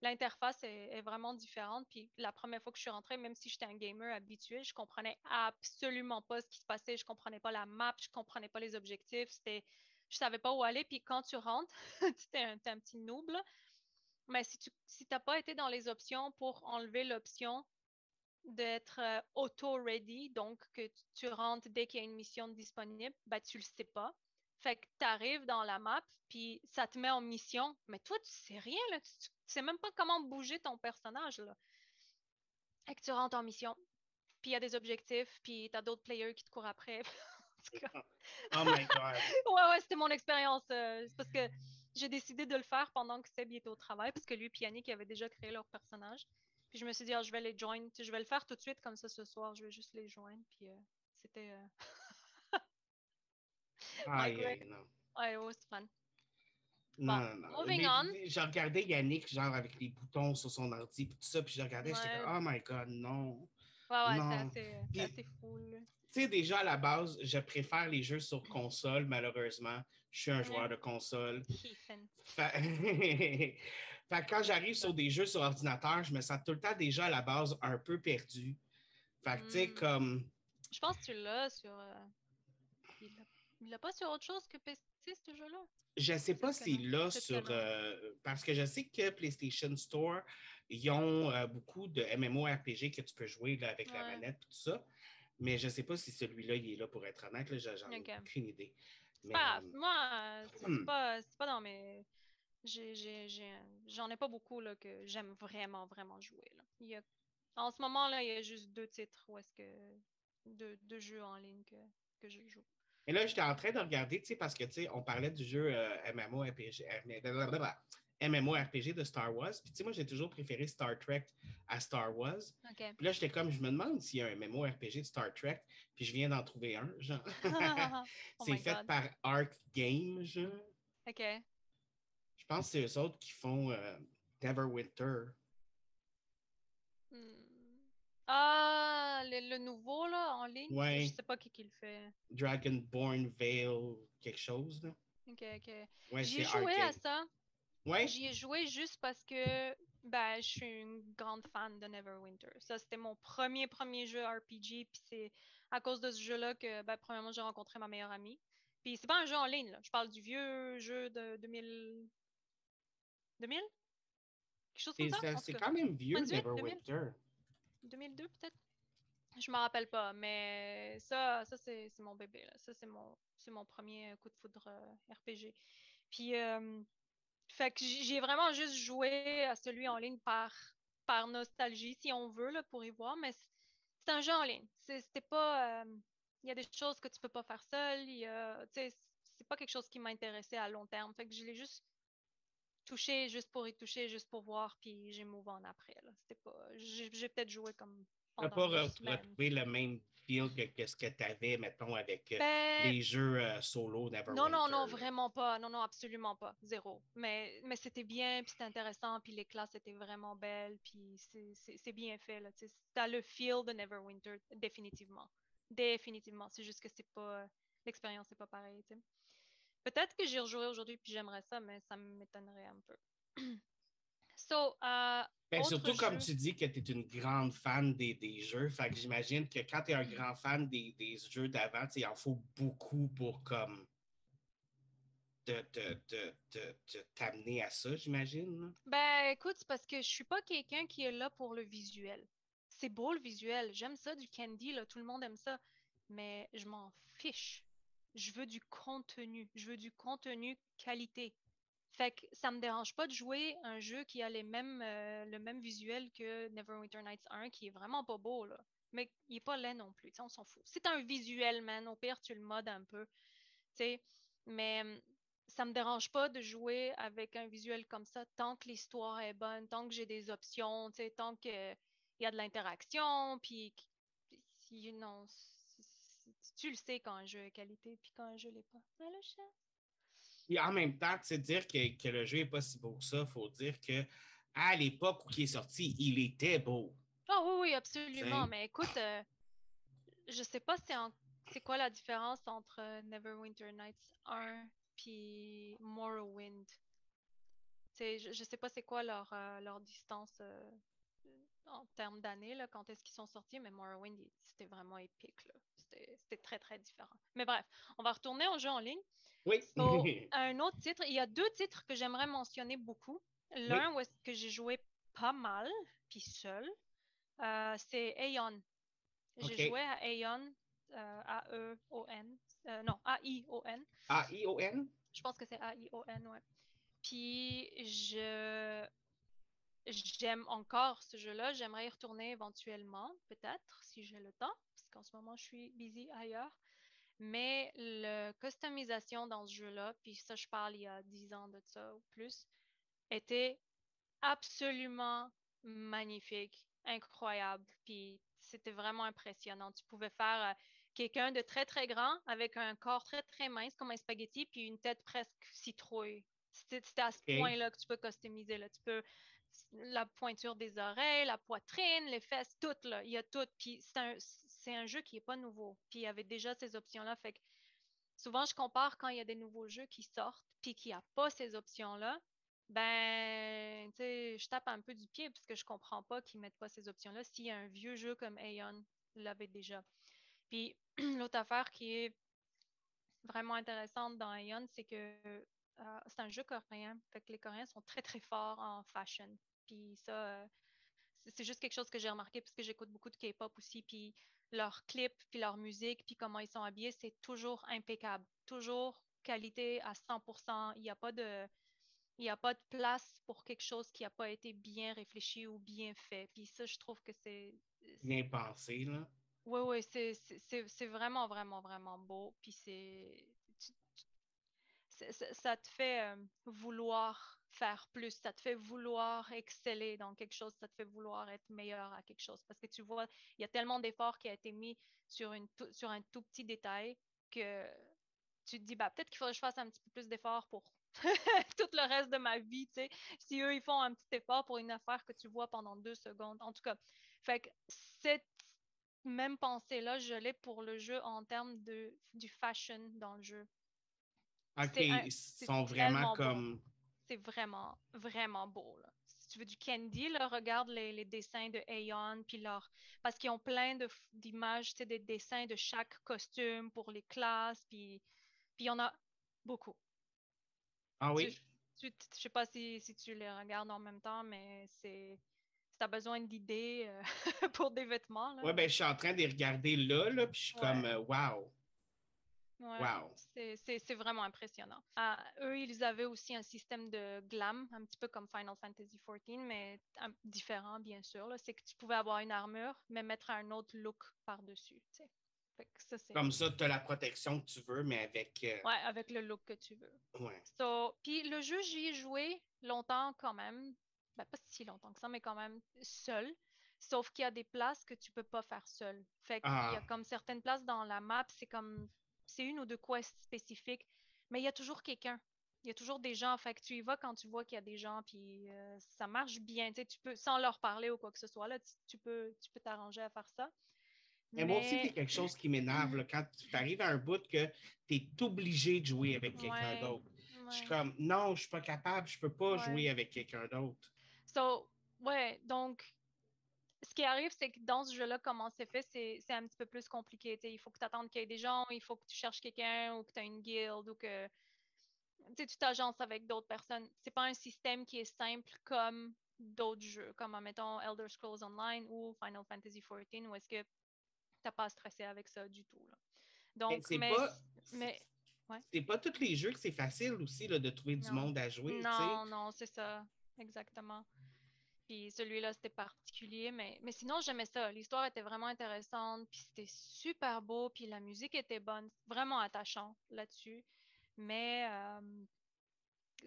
l'interface est, vraiment différente. Puis la première fois que je suis rentrée, même si j'étais un gamer habitué, je comprenais absolument pas ce qui se passait. Je comprenais pas la map, je comprenais pas les objectifs. C'était, je savais pas où aller. Puis quand tu rentres, tu es, un petit noob. Mais si tu n'as pas été dans les options pour enlever l'option d'être euh, auto-ready, donc que tu rentres dès qu'il y a une mission disponible, ben, tu le sais pas. Fait que tu arrives dans la map, puis ça te met en mission, mais toi, tu sais rien, là. Tu, sais même pas comment bouger ton personnage, là. Fait que tu rentres en mission, puis il y a des objectifs, puis tu as d'autres players qui te courent après. oh my God! ouais, ouais, c'était mon expérience. Euh, c'est parce que j'ai décidé de le faire pendant que Seb était au travail, parce que lui et Yannick avaient déjà créé leur personnage. Puis je me suis dit, ah, je vais les joindre. Je vais le faire tout de suite, comme ça ce soir, je vais juste les joindre. Puis euh, c'était. Euh... ah, yeah, non. Ouais, ouais, c'est fun. Non, non, non. Moving on. J'ai regardé Yannick, genre avec les boutons sur son ordi, puis tout ça, puis j'ai regardé, j'étais comme, oh my god, non. Ouais, ouais, c'est assez, fou. Tu sais, déjà à la base, je préfère les jeux sur console, malheureusement. Je suis un joueur de console. Fait quand j'arrive sur des jeux sur ordinateur, je me sens tout le temps déjà à la base un peu perdu. Fait que, tu sais, hmm. comme. Je pense que tu l'as sur. Euh, il l'a pas sur autre chose que PC, ce jeu-là? Je sais pas s'il l'a sur. Euh, parce que je sais que PlayStation Store, ils ont euh, beaucoup de MMORPG que tu peux jouer avec la manette et tout ça. Mais je sais pas si celui-là, il est là pour être honnête. J'en ai aucune idée. Moi, c'est hmm. pas, pas dans mes j'en ai, pas beaucoup là, que j'aime vraiment, vraiment jouer. Là. en ce moment, là, il y a juste deux titres où est-ce que deux, jeux en ligne que, que je joue. Et là, j'étais en train de regarder, tu sais, parce que, tu sais, on parlait du jeu euh, MMORPG, MMORPG de Star Wars. Puis, tu sais, moi, j'ai toujours préféré Star Trek à Star Wars. Puis là, j'étais comme, je me demande s'il y a un MMORPG de Star Trek. Puis, je viens d'en trouver un, genre. Oh c'est fait par Arc Games, genre. OK. Je pense que c'est eux autres qui font euh, Neverwinter. Hmm. Ah, le, nouveau, là, en ligne? Ouais. Je sais pas qui, qui le fait. Dragonborn Veil, quelque chose, là. OK, OK. Ouais, J'y ai joué à ça. Ouais? J'y ai joué juste parce que ben, je suis une grande fan de Neverwinter. Ça, c'était mon premier, premier jeu RPG. Puis c'est à cause de ce jeu-là que, ben, premièrement, j'ai rencontré ma meilleure amie. Puis c'est pas un jeu en ligne, là. Je parle du vieux jeu de 2000, 2000? Quelque chose comme ça? C'est quand même vieux, Neverwinter. 2002 peut-être? Je me rappelle pas, mais ça, ça c'est mon bébé. Là. Ça, c'est mon, mon premier coup de foudre euh, RPG. Puis, euh, fait que j'ai vraiment juste joué à celui en ligne par, par nostalgie, si on veut, là, pour y voir, mais c'est un jeu en ligne. C'était pas. Euh, il y a des choses que tu peux pas faire seul. C'est pas quelque chose qui m'intéressait à long terme. Fait que je l'ai juste touché juste pour y toucher, juste pour voir, puis j'ai move on après. C'était pas. J'ai peut-être joué comme. Tu pas deux re- semaines. retrouvé le même feel que, que ce que tu avais, mettons, avec euh, Ben, les jeux euh, solo Neverwinter. Non, non, non, vraiment pas. Non, non, absolument pas. Zéro. Mais, mais c'était bien, puis c'était intéressant, puis les classes étaient vraiment belles, puis c'est- bien fait. là. Le feel de Neverwinter, définitivement. Définitivement. C'est juste que c'est pas. L'expérience n'est pas pareille. tu sais. Peut-être que j'y rejouerai aujourd'hui, puis j'aimerais ça, mais ça m'étonnerait un peu. so, euh, Ben, surtout comme tu dis que tu es une grande fan des, des jeux. Fait que j'imagine que quand tu es un Mm. grand fan des, des jeux d'avant, il en faut beaucoup pour comme te- t'amener à ça, j'imagine. Ben, écoute, c'est parce que je suis pas quelqu'un qui est là pour le visuel. C'est beau le visuel, j'aime ça du candy, là, tout le monde aime ça, mais je m'en fiche. Je veux du contenu, je veux du contenu qualité. Fait que ça me dérange pas de jouer un jeu qui a les mêmes, euh, le même visuel que Neverwinter Nights 1, qui est vraiment pas beau, là. Mais il est pas laid non plus, on s'en fout. C'est un visuel, man. Au pire, tu le modes un peu. Mais hum, ça me dérange pas de jouer avec un visuel comme ça tant que l'histoire est bonne, tant que j'ai des options, tant qu'il y a de l'interaction, puis si- tu le sais quand un jeu est qualité, puis quand un jeu l'est pas. Allô, chat? Et en même temps, tu sais, dire que, que le jeu n'est pas si beau que ça, il faut dire que à l'époque où il est sorti, il était beau. Ah oui, oui, absolument. Mais écoute, euh, je sais pas c'est en- c'est quoi la différence entre euh, Neverwinter Nights 1 puis Morrowind. T'sais, je, je sais pas c'est quoi leur, euh, leur distance euh, en termes d'années, quand est-ce qu'ils sont sortis, mais Morrowind, c'était vraiment épique. C'était très, très différent. Mais bref, on va retourner au jeu en ligne. Oui. So, un autre titre, il y a deux titres que j'aimerais mentionner beaucoup. L'un où est-ce que j'ai joué pas mal, puis seul, euh, c'est Aeon. J'ai joué à Aeon, euh, A-E-O-N, euh, non, A-I-O-N. A-I-O-N? Je pense que c'est A-I-O-N, ouais. Puis je j'aime encore ce jeu-là. J'aimerais y retourner éventuellement, peut-être, si j'ai le temps, parce qu'en ce moment, je suis busy ailleurs. Mais la customisation dans ce jeu-là, puis ça, je parle il y a 10 ans de ça ou plus, était absolument magnifique, incroyable. Puis c'était vraiment impressionnant. Tu pouvais faire euh, quelqu'un de très, très grand avec un corps très, très mince comme un spaghetti, puis une tête presque citrouille. C'était à ce point-là que tu peux customiser. Là. Tu peux la pointure des oreilles, la poitrine, les fesses, tout, là. Il y a tout. Puis c'est un, c'est un jeu qui n'est pas nouveau. Puis il y avait déjà ces options-là. Fait que souvent, je compare quand il y a des nouveaux jeux qui sortent, puis qu'il n'y a pas ces options-là. Ben, tu sais, je tape un peu du pied parce que je comprends pas qu'ils mettent pas ces options-là. S'il y a un vieux jeu comme Aeon l'avait déjà. Puis l'autre affaire qui est vraiment intéressante dans Aeon, c'est que euh, c'est un jeu coréen. Fait que les Coréens sont très très forts en fashion. Puis ça, euh, c'est- juste quelque chose que j'ai remarqué parce que j'écoute beaucoup de K-pop aussi. Puis leurs clips, puis leur musique, puis comment ils sont habillés, c'est toujours impeccable. Toujours qualité à 100%. Il n'y a pas de il n'y a pas de place pour quelque chose qui n'a pas été bien réfléchi ou bien fait. Puis ça, je trouve que c'est. Bien pensé, là. Oui, oui, c'est vraiment, vraiment, vraiment beau. Puis c'est. tu- tu- c'est- c'est- Ça te fait euh, vouloir faire plus, ça te fait vouloir exceller dans quelque chose, ça te fait vouloir être meilleur à quelque chose. Parce que tu vois, il y a tellement d'efforts qui a été mis sur, une, sur un tout petit détail que tu te dis, bah, peut-être qu'il faudrait que je fasse un petit peu plus d'efforts pour tout le reste de ma vie, tu sais. Si eux, ils font un petit effort pour une affaire que tu vois pendant deux secondes. En tout cas, fait que cette même pensée-là, je l'ai pour le jeu en termes de, du fashion dans le jeu. OK, C'est un- ils sont vraiment beau. comme. C'est vraiment, vraiment beau, là. Si tu veux du candy, là, regarde les, les dessins de Aeon, puis leur... Parce qu'ils ont plein de d'images, tu des dessins de chaque costume pour les classes, puis il y en a beaucoup. Ah oui? Tu, tu- je sais pas si, si tu les regardes en même temps, mais c'est... Si t'as besoin d'idées euh, pour des vêtements, là. Ouais, ben, je suis en train de les regarder là, là, puis je suis Ouais. comme, euh, wow. Ouais, Wow. c'est- vraiment impressionnant. Ah, eux, ils avaient aussi un système de glam, un petit peu comme Final Fantasy XIV, mais un- différent, bien sûr. C'est que tu pouvais avoir une armure, mais mettre un autre look par-dessus. ça, Comme ça, tu as la protection que tu veux, mais avec. euh, Ouais, avec le look que tu veux. ouais. So, puis le jeu, j'y ai joué longtemps quand même. Ben, pas si longtemps que ça, mais quand même seul. Sauf qu'il y a des places que tu peux pas faire seul. Fait qu'il y a Ah. comme certaines places dans la map, c'est comme c'est une ou deux quests spécifiques, mais il y a toujours quelqu'un. Il y a toujours des gens. Fait que tu y vas quand tu vois qu'il y a des gens, puis euh, ça marche bien. Tu sais, tu peux, sans leur parler ou quoi que ce soit, là, tu, tu peux tu peux t'arranger à faire ça. Mais moi aussi, c'est quelque chose qui m'énerve. Quand tu arrives à un bout que tu es obligé de jouer avec quelqu'un Ouais, d'autre. Je suis comme, non, je suis pas capable, je peux pas Ouais. jouer avec quelqu'un d'autre. So, ouais, donc, ce qui arrive, c'est que dans ce jeu-là, comment c'est fait, c'est un petit peu plus compliqué. tu. Il faut que tu attendes qu'il y ait des gens, il faut que tu cherches quelqu'un ou que tu as une guilde ou que tu tu t'agences avec d'autres personnes. C'est pas un système qui est simple comme d'autres jeux, comme, mettons, Elder Scrolls Online ou Final Fantasy XIV, où est-ce que t'as pas à stresser avec ça du tout. là. Donc, c'est mais, pas. mais C'est pas tous les jeux que c'est facile aussi là, de trouver du monde à jouer. tu. Non, non, c'est ça, exactement. Puis celui-là, c'était particulier, mais, mais sinon, j'aimais ça. L'histoire était vraiment intéressante, puis c'était super beau, puis la musique était bonne, vraiment attachant là-dessus. Mais euh,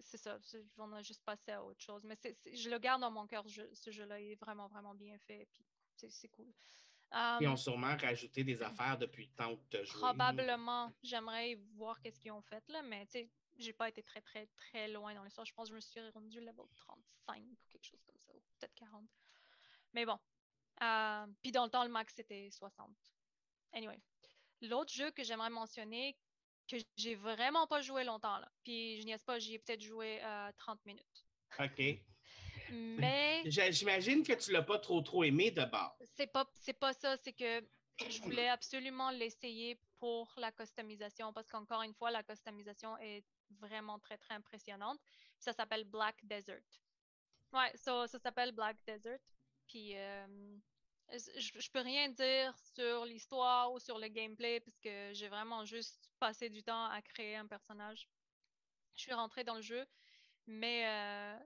c'est ça, on a juste passé à autre chose. Mais c'est- c'est- je le garde dans mon cœur, ce jeu- ce jeu-là il est vraiment, vraiment bien fait, puis c'est cool. Ils Euh, ont sûrement rajouté des affaires depuis le temps que tu as joué. Probablement. J'aimerais voir qu'est-ce qu'ils ont fait là, mais tu sais, j'ai pas été très très très loin dans l'histoire. Je pense que je me suis rendu level 35 ou quelque chose comme ça, ou peut-être 40. Mais bon. Euh, Puis dans le temps, le max c'était 60. Anyway. L'autre jeu que j'aimerais mentionner, que j'ai vraiment pas joué longtemps là, puis je niaise pas, j'y ai peut-être joué euh, 30 minutes. OK. Mais J'imagine que tu l'as pas trop trop aimé de base. c'est pas c'est pas ça, c'est que je voulais absolument l'essayer pour la customisation parce qu'encore une fois la customisation est vraiment très très impressionnante. Ça s'appelle Black Desert. Ouais, ça ça s'appelle Black Desert. Puis euh, je, je peux rien dire sur l'histoire ou sur le gameplay parce que j'ai vraiment juste passé du temps à créer un personnage. Je suis rentrée dans le jeu, mais euh,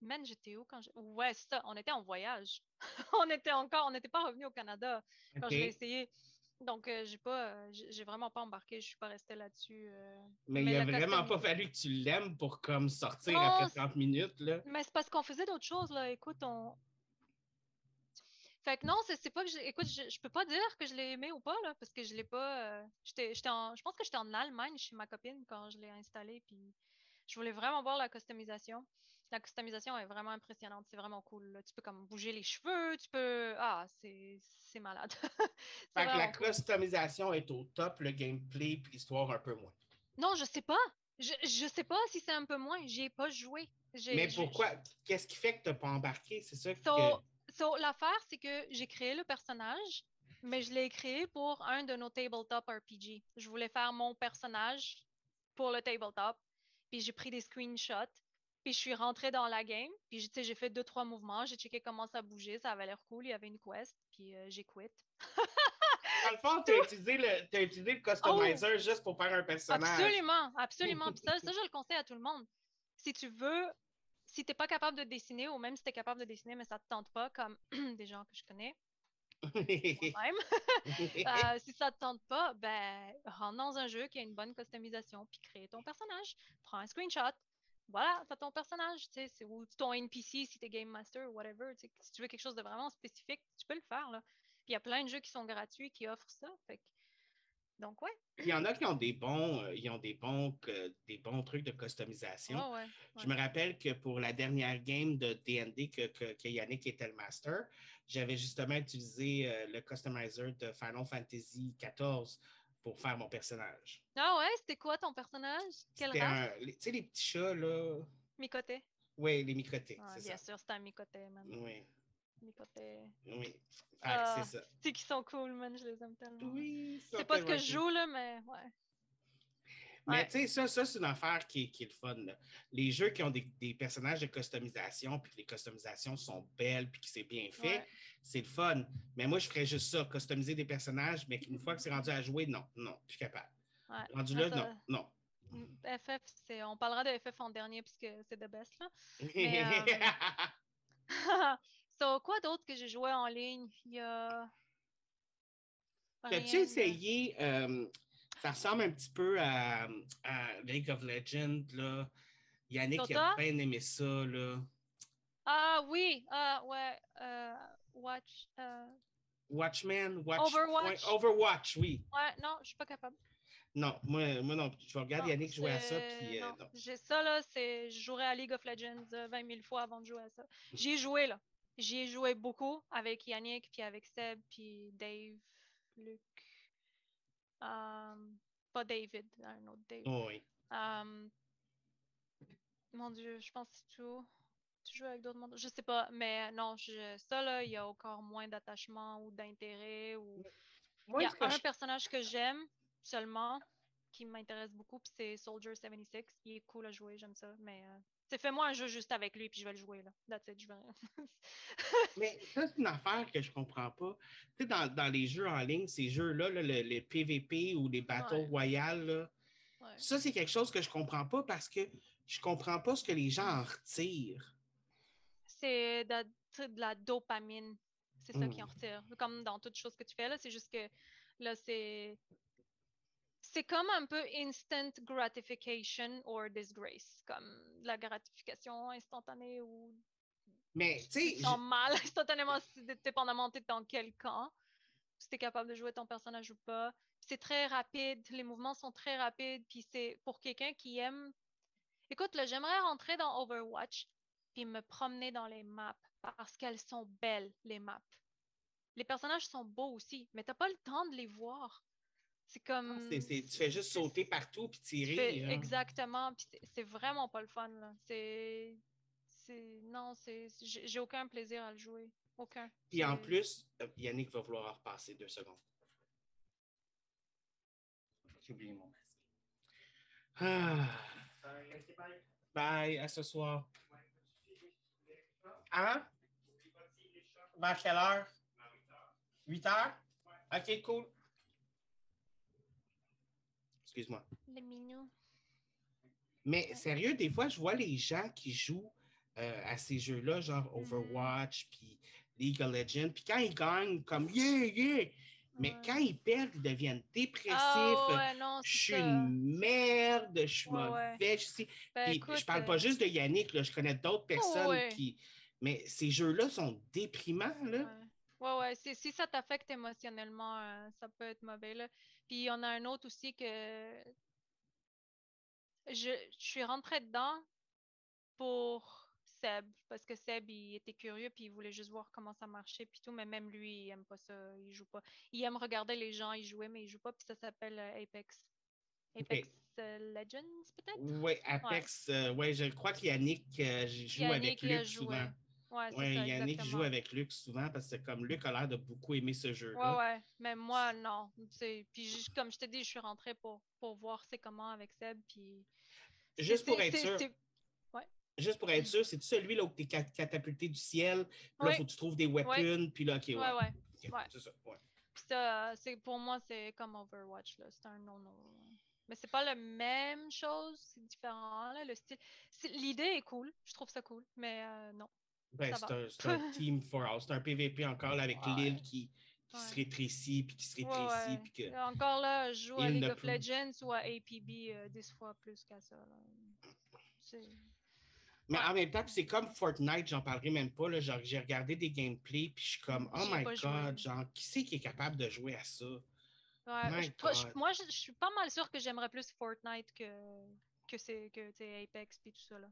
man, j'étais où quand je... Ouais, ça, on était en voyage. on était encore, on n'était pas revenu au Canada quand OK? je l'ai essayé. Donc, euh, j'ai pas, euh, j'ai vraiment pas embarqué, je suis pas restée là-dessus. euh. Mais, il a vraiment pas fallu que tu l'aimes pour comme sortir Non, après c'est- 30 minutes. Là. Mais c'est parce qu'on faisait d'autres choses, là. Écoute, on. Fait que non, c'est pas que j'ai. Écoute, je, je peux pas dire que je l'ai aimé ou pas, là, parce que je l'ai pas. j'étais, j'étais en... Je pense que j'étais en Allemagne chez ma copine quand je l'ai installé, puis je voulais vraiment voir la customisation. La customisation est vraiment impressionnante, c'est vraiment cool. là. Tu peux comme bouger les cheveux, tu peux. Ah, c'est malade. Fait que la cool. customisation est au top, le gameplay puis l'histoire un peu moins. Non, je sais pas. Je, je sais pas si c'est un peu moins. J'y ai pas joué. Mais pourquoi? Qu'est-ce qui fait que tu n'as pas embarqué? C'est ça que. So, so, l'affaire, c'est que j'ai créé le personnage, mais je l'ai créé pour un de nos tabletop RPG. Je voulais faire mon personnage pour le tabletop, puis j'ai pris des screenshots, puis je suis rentrée dans la game, puis tu sais, j'ai fait deux, trois mouvements, j'ai checké comment ça bougeait, ça avait l'air cool, il y avait une quest, puis euh, j'ai quit. Dans le fond, tu as utilisé le, utilisé le customizer juste pour faire un personnage. Absolument, absolument. Puis ça, ça, je le conseille à tout le monde. Si tu veux, si tu n'es pas capable de dessiner, ou même si tu es capable de dessiner, mais ça ne te tente pas, comme des gens que je connais, euh, si ça te tente pas, ben, rentre dans un jeu qui a une bonne customisation, puis crée ton personnage. Prends un screenshot. Voilà, t'as ton personnage, tu sais, c'est- ou ton NPC si t'es Game Master ou whatever. tu sais, Si tu veux quelque chose de vraiment spécifique, tu peux le faire, là. Puis il y a plein de jeux qui sont gratuits qui offrent ça. Fait que- Donc, ouais. Il y en a qui ont des bons, euh, ils ont des bons, des bons trucs de customisation. Ouais, ouais, Je me rappelle que pour la dernière game de D&D que, que, que Yannick était le master, j'avais justement utilisé euh, le customizer de Final Fantasy XIV pour faire mon personnage. Ah ouais, c'était quoi ton personnage? Race? les- Tu sais, les petits chats, là. Micoté. Oui, les microtés, Ah, c'est bien ça. sûr, c'était un micoté, man. Oui, Micoté. oui. Ah, Ah. c'est ça. Tu sais qu'ils sont cool, man, je les aime tellement. Oui, C'est pas ce que je joue, là, mais ouais. Mais Ouais. tu sais, ça, ça c'est une affaire qui, est- qui est le fun. là. Les jeux qui ont des, des personnages de customisation, puis que les customisations sont belles, puis que c'est bien fait, Ouais. c'est le fun. Mais moi, je ferais juste ça, customiser des personnages, mais une fois que c'est rendu à jouer, non, non, plus capable. ouais. Rendu là, non, non. Mm, FF, c'est... on parlera de FF en dernier puisque c'est the best, là. Mais, so, quoi d'autre que j'ai joué en ligne? Il y a. As-tu de- essayé, euh, ça ressemble un petit peu à, à League of Legends, là. Yannick a bien aimé ça, là. Ah oui, ah ouais, euh, Watch. euh, Watchmen, Watch Overwatch. Overwatch, oui. Ouais, non, je suis pas capable. Non, moi, moi non. Je vais regarder Non, Yannick jouer à ça, puis euh. J'ai ça, là, c'est. Je jouerais à League of Legends euh, 20 000 fois avant de jouer à ça. J'y ai joué, là. J'y ai joué beaucoup avec Yannick, puis avec Seb, puis Dave, Luc. Euh, pas David, un autre Dave. Oh, oui. Euh, mon Dieu, je pense que c'est tout. Tu joues avec d'autres mondes? Je sais pas, mais non, je, ça, là, il y a encore moins d'attachement ou d'intérêt. Ou... Il y a un je- personnage que j'aime seulement, qui m'intéresse beaucoup, puis c'est Soldier 76. Il est cool à jouer, j'aime ça. Mais euh, c'est fais-moi un jeu juste avec lui, puis je vais le jouer. là. That's it, je vais... Mais ça, c'est une affaire que je comprends pas. Tu sais, dans, dans les jeux en ligne, ces jeux-là, là, le- les PVP ou les Battle Ouais. Royale, là, Ouais. ça, c'est quelque chose que je comprends pas parce que je comprends pas ce que les gens en retirent. c'est de, la dopamine. C'est ça qui en Mm. retire. Comme dans toute chose que tu fais, là, c'est juste que là, c'est. C'est comme un peu instant gratification or disgrace, comme de la gratification instantanée ou Mais, tu sais, mal instantanément, dépendamment t'es dans quel camp, si t'es capable de jouer ton personnage ou pas. C'est très rapide, les mouvements sont très rapides, puis c'est pour quelqu'un qui aime. Écoute, là, j'aimerais rentrer dans Overwatch puis me promener dans les maps parce qu'elles sont belles, les maps. Les personnages sont beaux aussi, mais t'as pas le temps de les voir. C'est comme. c'est- c'est- tu fais juste sauter partout puis tirer. exactement, puis c'est- vraiment pas le fun, là. C'est. c'est- Non, c'est. J'ai aucun plaisir à le jouer. Aucun. Puis en plus, euh, Yannick va vouloir repasser deux secondes. J'ai oublié mon masque. Ah. Bye, à ce soir. Hein? Vers quelle heure? 8 heures? Ok, cool. Excuse-moi. Le. Mais sérieux, des fois, je vois les gens qui jouent euh, à ces jeux-là, genre Mhm. Overwatch, puis League of Legends, puis quand ils gagnent, comme yeah, yeah, mais Ouais. quand ils perdent, ils deviennent dépressifs. Ah ouais, non, Je suis ça. une merde, je suis Ouais, mauvais. Je, sais. Ben, Puis écoute, je parle euh, pas juste de Yannick, là, je connais d'autres personnes qui. Mais ces jeux-là sont déprimants, là. Ouais, ouais, ouais. Si, si ça t'affecte émotionnellement, euh, ça peut être mauvais, là. Puis il y en a un autre aussi que je, je suis rentrée dedans pour Seb, parce que Seb, il était curieux, puis il voulait juste voir comment ça marchait, puis tout, mais même lui, il aime pas ça, il joue pas. Il aime regarder les gens, il jouait, mais il joue pas, puis ça s'appelle euh, Apex. Apex euh, Legends, peut-être? Oui, Apex, euh, ouais, je crois euh, avec Yannick, il a Luc joué. souvent. Ouais, Oui, ça, Yannick exactement. joue avec Luc souvent parce que comme Luc a l'air de beaucoup aimer ce Ouais, jeu-là. ouais, mais moi, non. Puis, comme je te dis, je suis rentrée pour, pour voir c'est comment avec Seb. Puis... Juste pour être sûr, c'est- juste pour être sûr, c'est celui là où tu es catapulté du ciel, puis là, il faut que tu trouves des weapons, puis là, ok, ouais. Ouais, ouais. Ok, ouais. C'est ça, ouais. Puis ça, c'est, pour moi, c'est comme Overwatch, là. C'est un non-non. Mais c'est pas la même chose, c'est différent, là, le style. L'idée est cool, je trouve ça cool, mais euh, non. Ben, c'est un, c'est un team for all. C'est un PVP encore là, avec Ouais. l'île qui, qui se rétrécit, puis qui se rétrécit, puis que... Encore là, je joue à League of Legends ou à APB euh, 10 fois plus qu'à ça. là. C'est- Mais en même temps, puis c'est comme Fortnite, j'en parlerai même pas. Là, genre, j'ai regardé des gameplays, puis je suis comme, oh my joué. god, genre, qui c'est qui est capable de jouer à ça? Ouais, je- je- moi, je, je suis pas mal sûre que j'aimerais plus Fortnite que, que, c'est, que Apex et tout ça. Là.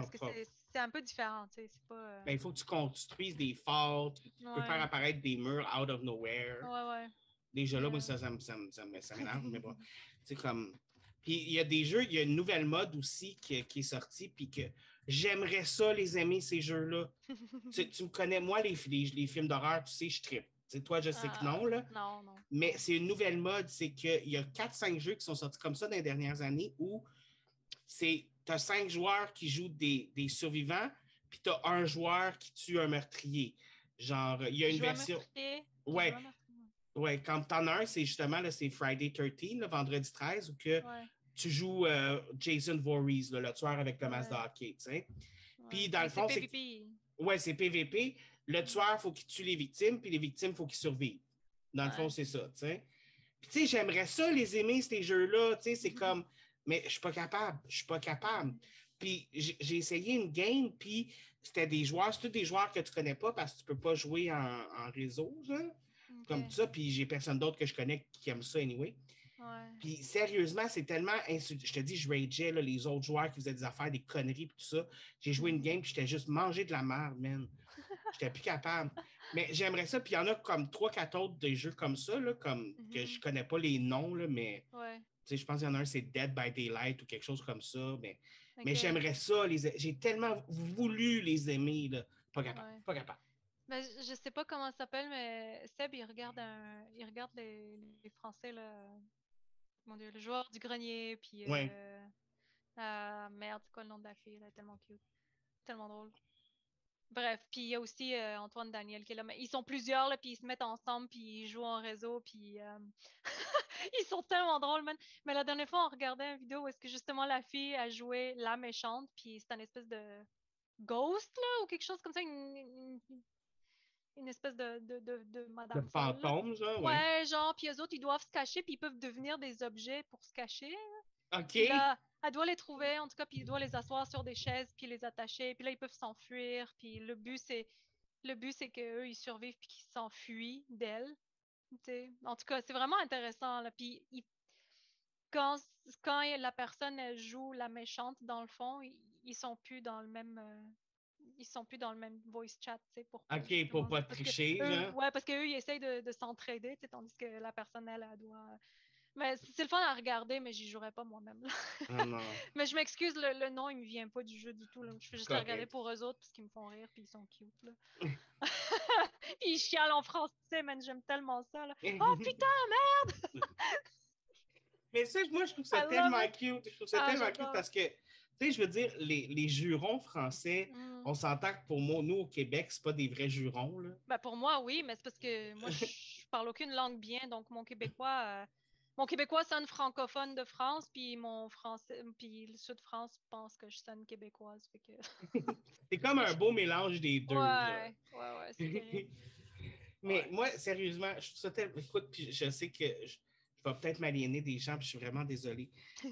Parce que c'est, un peu différent. tu sais, C'est pas. euh, Ben, il faut que tu construises des forts, tu peux ouais. faire apparaître des murs out of nowhere. Ouais, ouais. Déjà là, moi, ça, ça, me- ça, ça, m'énerve, mais bon. C'est comme. Puis il y a des jeux, il y a une nouvelle mode aussi qui, qui est sortie, puis que j'aimerais ça, les aimer, ces jeux-là. tu, tu me connais, moi, les, les, les films d'horreur, tu sais, je trippe. Tu sais, toi, je sais que Ah, non, là. Non, non. Mais c'est une nouvelle mode, c'est qu'il y a 4-5 jeux qui sont sortis comme ça dans les dernières années où c'est tu as 5 joueurs qui jouent des, des survivants, puis tu as un joueur qui tue un meurtrier. Genre, il y a une version. Ouais. Ouais, quand t'en as un, c'est justement là, c'est Friday 13, le vendredi 13, où que Ouais, tu joues euh, Jason Voorhees, là, le tueur avec le masque de Ouais. hockey, tu sais. ouais. Puis, dans le fond, c'est- PvP. Ouais, c'est PVP. Le tueur, il faut qu'il tue les victimes, puis les victimes, il faut qu'ils survivent. Dans le fond, c'est ça, tu sais. Puis, tu sais, j'aimerais ça les aimer, ces jeux-là, tu sais, c'est Mhm. comme, mais je suis pas capable, je suis pas capable. Puis j'ai essayé une game, puis c'était des joueurs, c'est tous des joueurs que tu connais pas parce que tu peux pas jouer en, réseau, comme ça. Puis j'ai personne d'autre que je connais qui aime ça anyway. Puis sérieusement, c'est tellement Je te dis, je rageais les autres joueurs qui faisaient des affaires, des conneries, puis tout ça. J'ai joué une game, puis j'étais juste mangé de la merde, man. J'étais plus capable. Mais j'aimerais ça. Puis il y en a comme trois, quatre autres des jeux comme ça, là, comme que mm-hmm. je connais pas les noms, là, mais je pense qu'il y en a un, c'est Dead by Daylight ou quelque chose comme ça. Mais, mais j'aimerais ça. Les... J'ai tellement voulu les aimer. Là. Pas capable. Pas capable. Ben, je sais pas comment ça s'appelle, mais Seb, il regarde, un... il regarde les... les Français, là. Mon Dieu, le joueur du grenier, puis. Euh... Ah, merde, c'est quoi le nom de la fille? Elle est tellement cute. Tellement drôle. Bref, puis il y a aussi euh, Antoine Daniel qui est là. Mais ils sont plusieurs, là, puis ils se mettent ensemble, puis ils jouent en réseau, puis euh, ils sont tellement drôles, man. Mais la dernière fois, on regardait une vidéo où est-ce que justement la fille a joué la méchante, puis c'est un espèce de ghost, là, ou quelque chose comme ça, une, une, espèce de, de, de, de madame. De fantôme, genre, ouais. Ouais, genre, puis eux autres, ils doivent se cacher, puis ils peuvent devenir des objets pour se cacher. OK elle doit les trouver, en tout cas, puis il doit les asseoir sur des chaises, puis les attacher, puis là, ils peuvent s'enfuir, puis le but, c'est le but, c'est qu'eux, ils survivent, puis qu'ils s'enfuient d'elle. En tout cas, c'est vraiment intéressant, là. Puis quand, quand la personne, elle joue la méchante, dans le fond, ils, sont plus dans le même... Euh, ils sont plus dans le même voice chat, tu sais, pour OK, pour pas tricher, Ouais, parce qu'eux, ils essayent de, de s'entraider, tandis que la personne, elle, elle doit mais c'est le fun à regarder, mais j'y jouerai pas moi-même. Ah, mais je m'excuse, le, nom, il me vient pas du jeu du tout. Là. Je fais juste regarder pour eux autres parce qu'ils me font rire puis ils sont cute. Là. puis ils chialent en français, man. J'aime tellement ça. Là. Oh putain, merde! mais ça, moi, je trouve ça tellement cute. Je trouve ça ah, tellement cute parce que, tu sais, je veux dire, les, les jurons français, mm. on s'entend que pour moi, nous, au Québec, c'est pas des vrais jurons. Là. Ben, pour moi, oui, mais c'est parce que moi, je, parle aucune langue bien, donc mon québécois. Euh, mon québécois sonne francophone de France, puis mon français, puis le sud de France pense que je sonne québécoise. Que... c'est comme un beau mélange des deux. Ouais, ouais, ouais. Mais moi, sérieusement, je trouve ça tellement. Écoute, puis je sais que je, vais peut-être m'aliéner des gens, puis je suis vraiment désolée.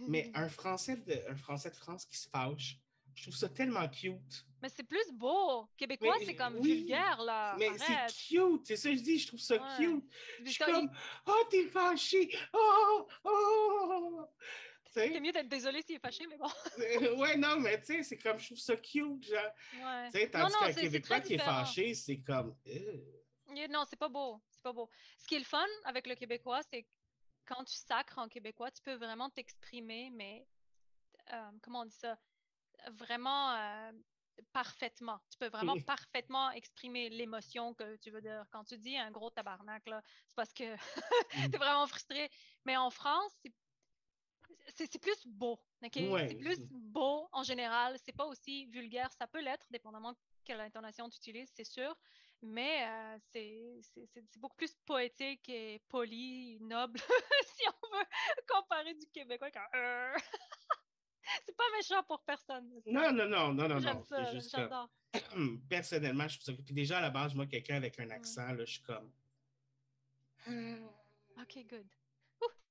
Mais un Français, de, un Français de France qui se fâche, je trouve ça tellement cute. Mais c'est plus beau. Québécois, c'est comme vulgaire, là. Mais c'est cute. C'est ça que je dis. Je trouve ça cute. Je suis comme, oh, t'es fâché. Oh, oh. C'est mieux d'être désolé s'il est fâché, mais bon. ouais, non, mais tu sais, c'est comme, je trouve ça cute, genre. Ouais. Tu sais, tandis qu'un Québécois qui est fâché, c'est comme. Non, c'est pas beau. C'est pas beau. Ce qui est le fun avec le Québécois, c'est quand tu sacres en Québécois, tu peux vraiment t'exprimer, mais euh, comment on dit ça? Vraiment euh, parfaitement. Tu peux vraiment parfaitement exprimer l'émotion que tu veux dire. Quand tu dis un gros tabarnak, c'est parce que tu es vraiment frustré. Mais en France, c'est plus beau. C'est plus beau en général. C'est pas aussi vulgaire. Ça peut l'être, dépendamment de quelle intonation tu utilises, c'est sûr. Mais euh, c'est beaucoup plus poétique et poli, noble, si on veut comparer du québécois. Euh, c'est pas méchant pour personne. Non, non, non, non, non, non. C'est juste j'adore. Personnellement, je ça. Puis déjà, à la base, moi, quelqu'un avec un accent, là, je suis comme. Ok, good.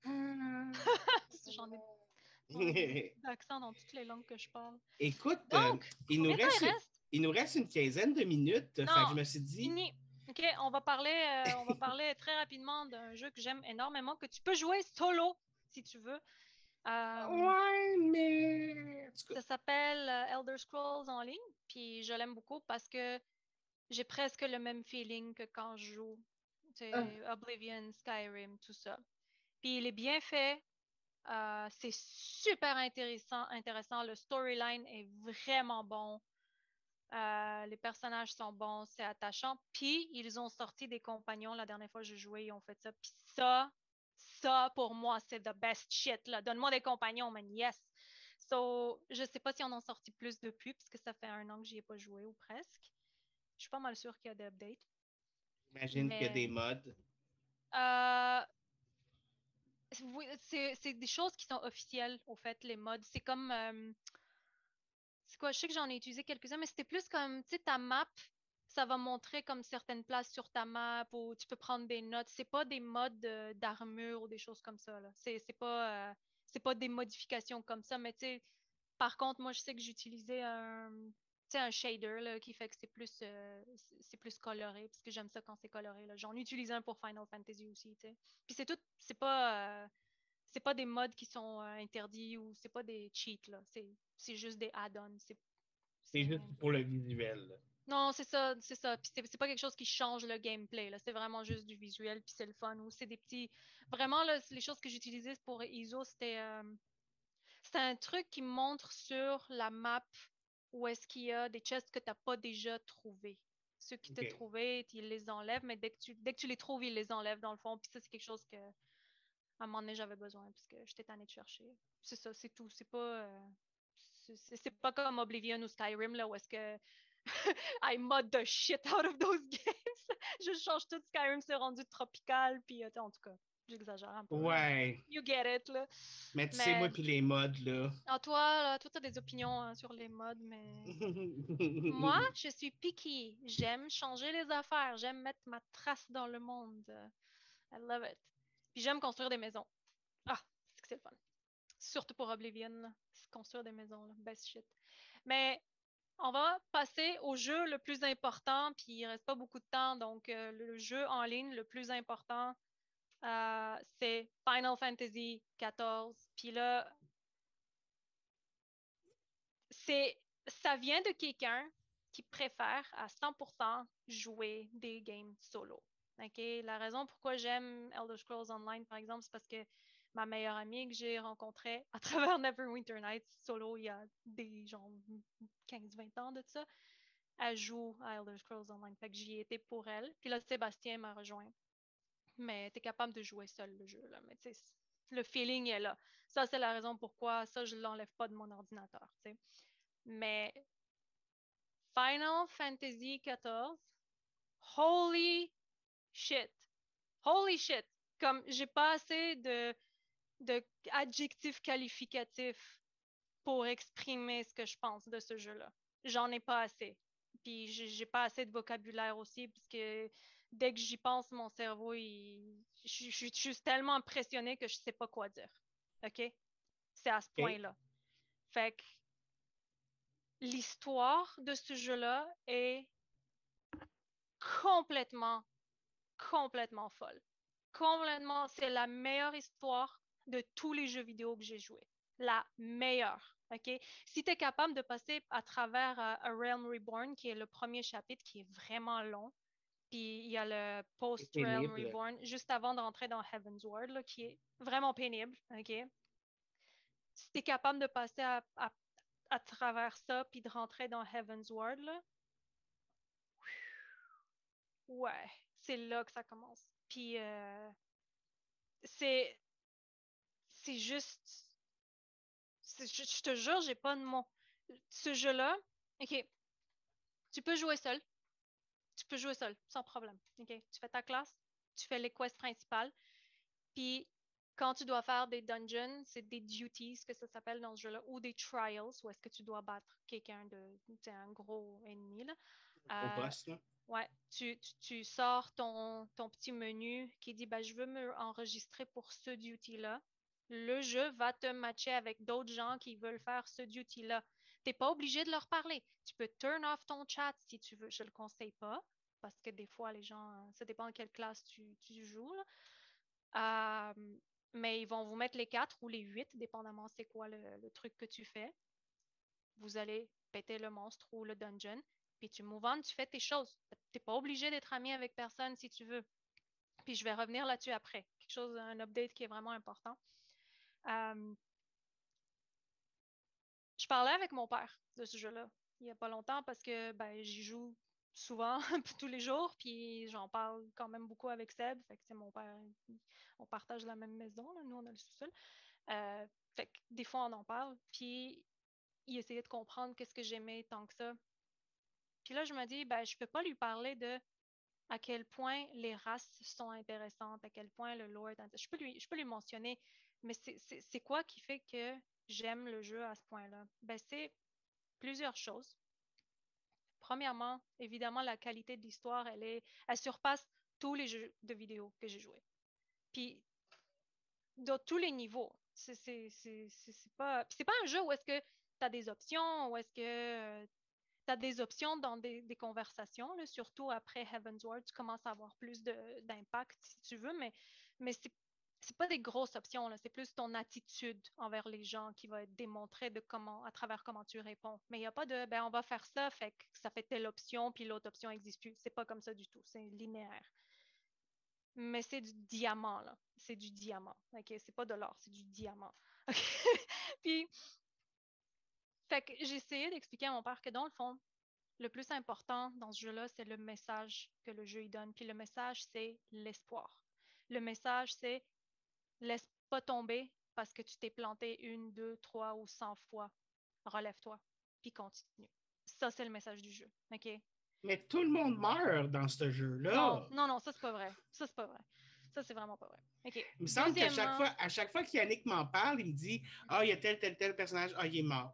J'en ai d'accent dans toutes les langues que je parle. Écoute, euh, il, nous reste, il nous reste une quinzaine de minutes. Non, je me suis dit. Fini. OK, on va parler, euh, on va parler très rapidement d'un jeu que j'aime énormément, que tu peux jouer solo si tu veux. Euh, ouais, mais. Ça s'appelle euh, Elder Scrolls en ligne, puis je l'aime beaucoup parce que j'ai presque le même feeling que quand je joue. Ah. Oblivion, Skyrim, tout ça. Puis il est bien fait. Euh, c'est super intéressant, intéressant. Le storyline est vraiment bon. les personnages sont bons, c'est attachant. Puis ils ont sorti des compagnons la dernière fois que je jouais, ils ont fait ça. Puis ça, ça, pour moi, c'est the best shit. Donne-moi des compagnons, man. Yes. So, je sais pas si on en sorti plus depuis, puisque ça fait un an que j'y ai pas joué ou presque. Je suis pas mal sûre qu'il y a des updates. J'imagine qu'il y a des mods. Euh, c'est des choses qui sont officielles, au fait, les mods. C'est comme. Euh, c'est quoi? Je sais que j'en ai utilisé quelques-uns, mais c'était plus comme, tu sais, ta map, ça va montrer comme certaines places sur ta map où tu peux prendre des notes. C'est pas des modes d'armure ou des choses comme ça. C'est pas, euh, c'est pas des modifications comme ça, mais tu sais, Par contre, moi, je sais que j'utilisais un, un shader là, qui fait que c'est plus, euh, c'est plus coloré, parce que j'aime ça quand c'est coloré. J'en utilise un pour Final Fantasy aussi. sais. Puis c'est tout, c'est pas, euh, c'est pas des modes qui sont euh, interdits ou c'est pas des cheats. là. C'est juste des add-ons. C'est juste pour le visuel. Non, c'est ça, c'est ça. Puis c'est pas quelque chose qui change le gameplay. Là. C'est vraiment juste du visuel, puis c'est le fun. Ou c'est des petits. Vraiment, là, les choses que j'utilisais pour ISO, c'était. C'était un truc qui montre sur la map où est-ce qu'il y a des chests que tu n'as pas déjà trouvés. Ceux qui okay. t'ont trouvé, ils les enlèvent, mais dès que, tu, dès que tu les trouves, ils les enlèvent dans le fond. Puis ça, c'est quelque chose que, à un moment donné, j'avais besoin, parce que j'étais tannée de chercher. C'est ça, c'est tout. C'est pas, euh, c'est pas comme Oblivion ou Skyrim, là, où est-ce que I mod the shit out of those games. je change tout Skyrim, c'est rendu tropical, puis euh, en tout cas. J'exagère un peu. Ouais. You get it, là. Mais tu sais, moi, puis les modes, là. Ah, toi, là, toi, t'as des opinions hein, sur les modes, mais. moi, je suis picky. J'aime changer les affaires. J'aime mettre ma trace dans le monde. I love it. Puis j'aime construire des maisons. Ah, c'est que c'est le fun. Surtout pour Oblivion, construire des maisons, là. best shit. Mais on va passer au jeu le plus important, puis il reste pas beaucoup de temps, donc euh, le jeu en ligne le plus important, euh, c'est Final Fantasy XIV. Puis là, c'est, ça vient de quelqu'un qui préfère à 100% jouer des games solo. La raison pourquoi j'aime Elder Scrolls Online, par exemple, c'est parce que ma meilleure amie que j'ai rencontrée à travers Neverwinter Nights solo il y a des genre 15-20 ans de ça, elle joue à Elder Scrolls Online. Fait que j'y étais pour elle. Puis là, Sébastien m'a rejoint mais tu es capable de jouer seul le jeu. Là. Mais le feeling est là. Ça, c'est la raison pourquoi ça, je ne l'enlève pas de mon ordinateur. Mais Final Fantasy XIV, holy shit. Holy shit. Comme j'ai pas assez de, de adjectifs qualificatifs pour exprimer ce que je pense de ce jeu-là. J'en ai pas assez. Puis j'ai pas assez de vocabulaire aussi, puisque dès que j'y pense, mon cerveau, il... je, suis juste tellement impressionnée que je ne sais pas quoi dire. OK? C'est à ce point-là. Fait que l'histoire de ce jeu-là est complètement, complètement folle. Complètement, c'est la meilleure histoire de tous les jeux vidéo que j'ai joués. La meilleure. OK? Si tu es capable de passer à travers euh, A Realm Reborn, qui est le premier chapitre, qui est vraiment long, puis il y a le Post-Realm Reborn, juste avant de rentrer dans Heaven's Ward, qui est vraiment pénible. OK? Si tu es capable de passer à, à, travers ça, puis de rentrer dans Heaven's Ward, là, ouais, c'est là que ça commence. Puis euh, c'est. C'est juste. Je, je te jure, j'ai pas de mots. Ce jeu-là, OK. Tu peux jouer seul tu peux jouer seul, sans problème. Tu fais ta classe, tu fais les quests principales. Puis quand tu dois faire des dungeons, c'est des duties, que ça s'appelle dans ce jeu-là, ou des trials, où est-ce que tu dois battre quelqu'un de, un gros ennemi. Là. Boss, là. Ouais, tu, tu, sors ton, ton, petit menu qui dit ben, Je veux me enregistrer pour ce duty-là. Le jeu va te matcher avec d'autres gens qui veulent faire ce duty-là. Tu n'es pas obligé de leur parler. Tu peux turn off ton chat si tu veux. Je ne le conseille pas parce que des fois, les gens, ça dépend de quelle classe tu, joues. Euh, mais ils vont vous mettre les quatre ou les huit, dépendamment c'est quoi le, truc que tu fais. Vous allez péter le monstre ou le dungeon, puis tu move on, tu fais tes choses. Tu n'es pas obligé d'être ami avec personne si tu veux. Puis je vais revenir là-dessus après. Quelque chose, un update qui est vraiment important. Euh, je parlais avec mon père de ce jeu-là il n'y a pas longtemps parce que ben, j'y joue souvent, tous les jours, puis j'en parle quand même beaucoup avec Seb. C'est mon père, on partage la même maison, nous on a le sous-sol. Euh, fait que des fois on en parle, puis il essayait de comprendre qu'est-ce que j'aimais tant que ça. Puis là, je me dis, ben, je peux pas lui parler de à quel point les races sont intéressantes, à quel point le lore est intéressant. Je peux lui, je peux lui mentionner, mais c'est quoi qui fait que j'aime le jeu à ce point-là? Ben, c'est plusieurs choses. Premièrement, évidemment, la qualité de l'histoire, elle, est, elle surpasse tous les jeux de vidéo que j'ai joués. Puis, dans tous les niveaux. C'est pas, pas un jeu où est-ce que tu as des options ou est-ce que tu as des options dans des, conversations, là, surtout après Heaven's Word, tu commences à avoir plus d'impact si tu veux, mais, mais c'est pas des grosses options, c'est plus ton attitude envers les gens qui va être démontrée de comment, à travers comment tu réponds. Mais il n'y a pas de ben on va faire ça, fait que ça fait telle option, puis l'autre option n'existe plus. C'est pas comme ça du tout, c'est linéaire. Mais c'est du diamant, là. C'est du diamant. OK? C'est pas de l'or, c'est du diamant. puis, fait que j'ai essayé d'expliquer à mon père que dans le fond, le plus important dans ce jeu-là, c'est le message que le jeu y donne. Puis le message, c'est l'espoir. Le message, c'est Laisse pas tomber parce que tu t'es planté une, deux, trois ou cent fois. Relève-toi, puis continue. Ça, c'est le message du jeu. OK? Mais tout le monde meurt dans ce jeu-là. Non, non, non, ça, c'est pas vrai. Ça, c'est pas vrai. Ça, c'est vraiment pas vrai. OK. Il me semble qu'à chaque fois, à chaque fois qu'Yannick m'en parle, il me dit Ah, oh, il y a tel, tel, tel personnage. Ah, oh, il est mort.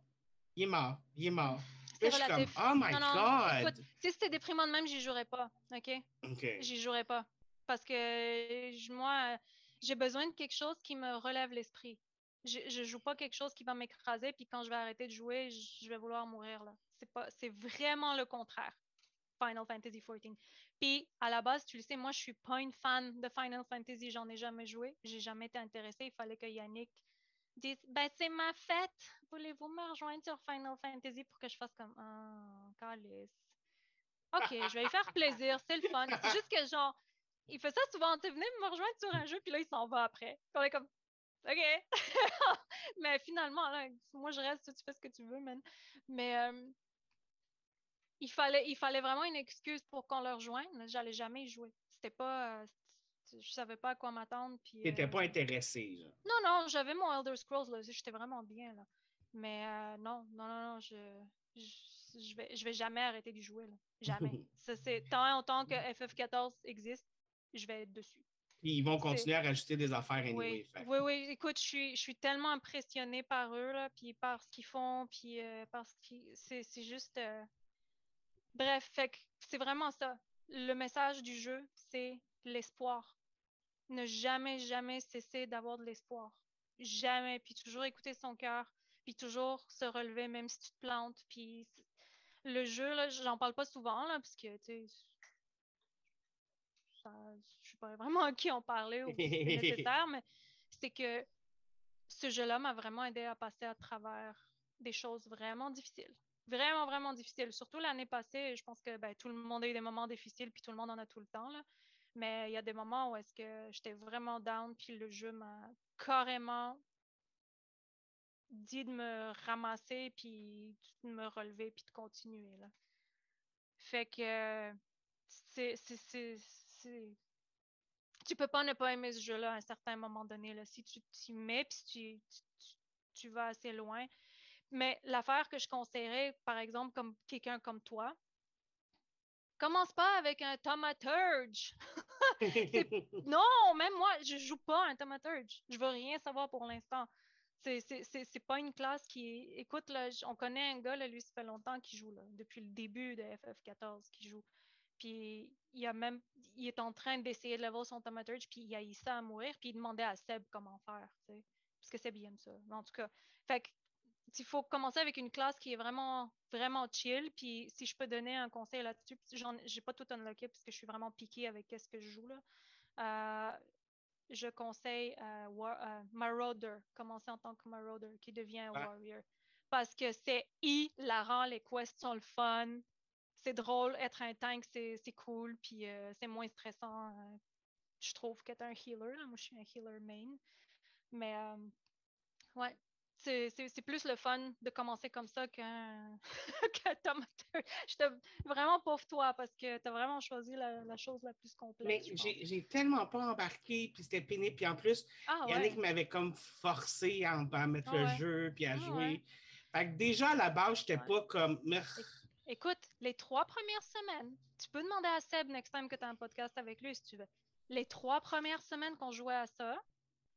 Il est mort. Il est mort. C'est relatif. Comme, oh my God! Écoute, si c'était déprimant de même, j'y jouerais pas. OK? OK. J'y jouerais pas. Parce que moi, j'ai besoin de quelque chose qui me relève l'esprit. Je, je joue pas quelque chose qui va m'écraser, puis quand je vais arrêter de jouer, je, vais vouloir mourir. là. C'est pas, c'est vraiment le contraire. Final Fantasy XIV. Puis, à la base, tu le sais, moi, je suis pas une fan de Final Fantasy. J'en ai jamais joué. J'ai jamais été intéressée. Il fallait que Yannick dise Ben, c'est ma fête. Voulez-vous me rejoindre sur Final Fantasy pour que je fasse comme Ah, calice. OK, je vais lui faire plaisir. C'est le fun. C'est juste que, genre, il fait ça souvent. Tu venez me rejoindre sur un jeu, puis là, il s'en va après. on est comme, OK. mais finalement, là, moi, je reste, tu fais ce que tu veux, man. Mais euh, il, fallait, il fallait vraiment une excuse pour qu'on le rejoigne. J'allais jamais y jouer. C'était pas. Euh, je savais pas à quoi m'attendre. Tu n'étais euh, pas intéressé. Non, non, j'avais mon Elder Scrolls, là. J'étais vraiment bien, là. Mais non, non, non, non, je, je, vais, je vais jamais arrêter d'y jouer, là. Jamais. ça, c'est tant autant que FF14 existe, je vais être dessus. ils vont continuer à rajouter des affaires anyway. Oui, oui, oui, écoute, je suis, je suis tellement impressionnée par eux, là, puis par ce qu'ils font, puis euh, parce que c'est juste... Euh, bref, fait c'est vraiment ça. Le message du jeu, c'est l'espoir. Ne jamais, jamais cesser d'avoir de l'espoir. Jamais, puis toujours écouter son cœur, puis toujours se relever même si tu te plantes, puis le jeu, là, j'en parle pas souvent, là, parce que, tu sais, je sais pas vraiment à qui en parler ou mais c'est que ce jeu-là m'a vraiment aidé à passer à travers des choses vraiment difficiles. Vraiment, vraiment difficiles. Surtout l'année passée, je pense que ben, tout le monde a eu des moments difficiles, puis tout le monde en a tout le temps. Là. Mais il y a des moments où est-ce que j'étais vraiment down, puis le jeu m'a carrément dit de me ramasser, puis de me relever, puis de continuer. Là. Fait que c'est tu peux pas ne pas aimer ce jeu-là à un certain moment donné. Là. Si tu t'y mets, puis tu, tu, vas assez loin. Mais l'affaire que je conseillerais, par exemple, comme quelqu'un comme toi, commence pas avec un Tomaturge. non, même moi, je joue pas un Tomaturge. Je veux rien savoir pour l'instant. C'est pas une classe qui Écoute, là, on connaît un gars, là, lui, ça fait longtemps qu'il joue, là, depuis le début de FF14 qu'il joue. Puis il a même, il est en train d'essayer de level son thaumaturge, puis il a eu ça à mourir, puis il demandait à Seb comment faire, tu sais, parce que Seb aime ça. En tout cas, fait il faut commencer avec une classe qui est vraiment, vraiment chill. Puis si je peux donner un conseil là-dessus, j'ai pas tout unlocké parce que je suis vraiment piquée avec ce que je joue là. Euh, je conseille euh, euh, Marauder, commencer en tant que Marauder, qui devient un Warrior. Parce que c'est hilarant, les quests sont le fun c'est drôle. Être un tank, c'est cool, puis euh, c'est moins stressant, euh, je trouve, qu'être un healer. Moi, je suis un healer main. Mais, euh, ouais, c'est plus le fun de commencer comme ça qu'un qu J'étais vraiment pauvre toi parce que tu as vraiment choisi la, chose la plus complexe. Mais j'ai tellement pas embarqué, puis c'était pénible. Puis en plus, ah, Yannick m'avait comme forcé à, mettre le jeu, puis à ah, jouer. Fait que déjà, à la base, j'étais pas comme. Écoute, les trois premières semaines, tu peux demander à Seb next time que tu as un podcast avec lui si tu veux. Les trois premières semaines qu'on jouait à ça,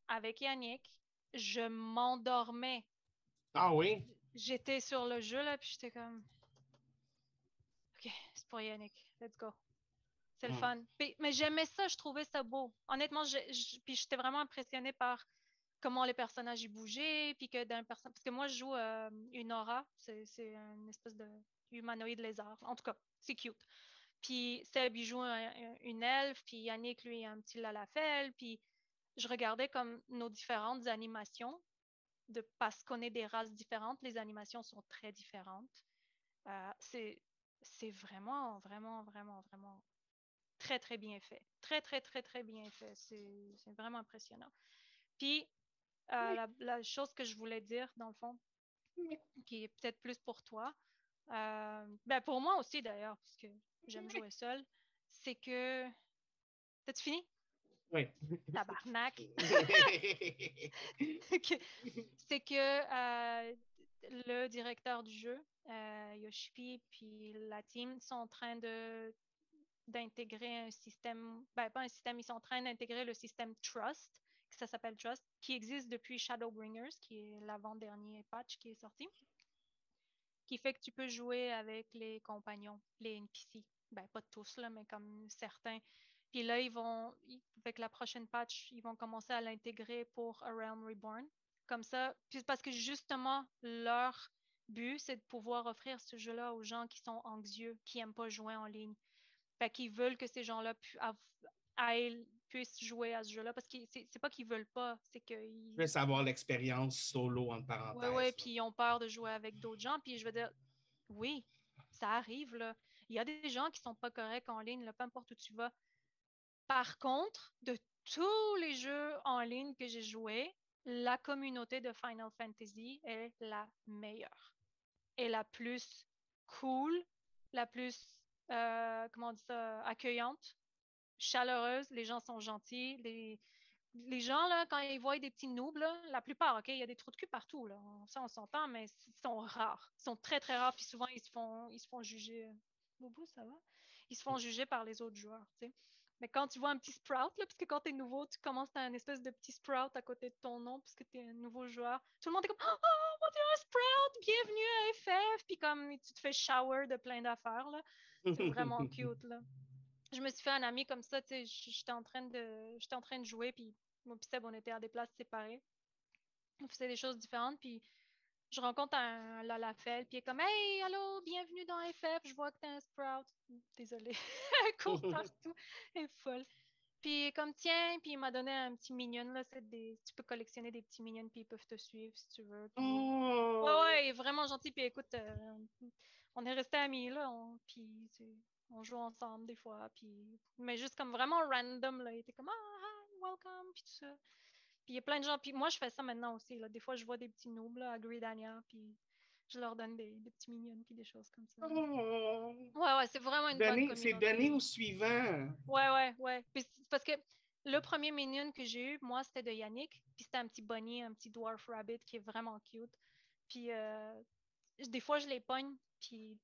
avec Yannick, je m'endormais. Ah oui? J'étais sur le jeu là, puis j'étais comme. Ok, c'est pour Yannick. Let's go. C'est le hmm. fun. mais j'aimais ça, je trouvais ça beau. Honnêtement, puis j'étais vraiment impressionnée par comment les personnages y bougeaient, puis que d'un personnage. Parce que moi, je joue euh, une aura, c'est c'est une espèce de humanoïde lézard. En tout cas, c'est cute. Puis Seb, il joue un- un- une elfe, puis Yannick, lui, un petit lalafel, puis je regardais comme nos différentes animations, de, parce qu'on est des races différentes, les animations sont très différentes. Euh, c'est c'est vraiment, vraiment, vraiment, vraiment très, très bien fait. Très, très, très, très bien fait. C'est c'est vraiment impressionnant. Puis, euh, Oui. la, la chose que je voulais dire, dans le fond, Oui. qui est peut-être plus pour toi, ben pour moi aussi d'ailleurs, parce que j'aime jouer seul, c'est que. T'as-tu fini? Oui. Tabarnak! que- c'est que euh, le directeur du jeu, euh, Yoshipi, puis la team sont en train de d'intégrer un système, ben pas un système, ils sont en train d'intégrer le système Trust, que ça s'appelle Trust, qui existe depuis Shadowbringers, qui est l'avant-dernier patch qui est sorti, qui fait que tu peux jouer avec les compagnons, les NPC. Ben pas tous, là, mais comme certains. Puis là, ils vont, avec la prochaine patch, ils vont commencer à l'intégrer pour A Realm Reborn. Comme ça, puis parce que justement, leur but, c'est de pouvoir offrir ce jeu-là aux gens qui sont anxieux, qui n'aiment pas jouer en ligne. Fait qu'ils veulent que ces gens-là aillent- puissent jouer à ce jeu-là. Parce que c'est pas qu'ils veulent pas, c'est qu'ils. Je veux savoir l'expérience solo, en Oui, parenthèse. oui, là. puis ils ont peur de jouer avec d'autres gens. Puis je veux dire, oui, ça arrive, là. Il y a des gens qui sont pas corrects en ligne, là, peu importe où tu vas. Par contre, de tous les jeux en ligne que j'ai joués, la communauté de Final Fantasy est la meilleure. Et la plus cool, la plus, euh, comment on dit ça, accueillante, chaleureuse. Les gens sont gentils. Les, les gens, là, quand ils voient des petits noobs, là, la plupart, OK, il y a des trous de cul partout, là. Ça, on s'entend, mais ils sont rares. Ils sont très, très rares, puis souvent, ils se font, ils se font juger. Bobo, ça va? Ils se font juger par les autres joueurs, tu sais. Mais quand tu vois un petit sprout, là, parce que quand tu es nouveau, tu commences à un espèce de petit sprout à côté de ton nom, parce que tu es un nouveau joueur. Tout le monde est comme Oh, mon Dieu, un sprout, bienvenue à FF. Puis comme tu te fais shower de plein d'affaires, là. C'est vraiment cute, là. Je me suis fait un ami comme ça, tu sais, j'étais en train de j'étais en train de jouer, puis moi puis Seb, on était à des places séparées. On faisait des choses différentes, puis je rencontre un Lalafel, puis il est comme Hey, allô, bienvenue dans FF, je vois que t'es un Sprout. Désolée, elle court partout, elle est folle. Puis il est comme tiens, puis il m'a donné un petit minion, là, c'est des... tu peux collectionner des petits minions, puis ils peuvent te suivre si tu veux. Puis... Oh! Ouais, ouais, il est vraiment gentil. Puis écoute, euh, on est restés amis, là. On, puis on joue ensemble des fois. Puis, mais juste comme vraiment random, là. Il était comme, ah, hi, welcome, puis tout ça. Puis il y a plein de gens. Puis moi, je fais ça maintenant aussi, là. Des fois, je vois des petits noobs, là, à Gridania, puis je leur donne des, des petits mignons, puis des choses comme ça. Oh! Ouais, ouais, c'est vraiment une bonne Donner- C'est donné au suivant. Ouais, ouais, ouais. Puis parce que le premier minion que j'ai eu, moi, c'était de Yannick. Puis c'était un petit bunny, un petit dwarf rabbit qui est vraiment cute. Puis euh, des fois, je les pogne. Puis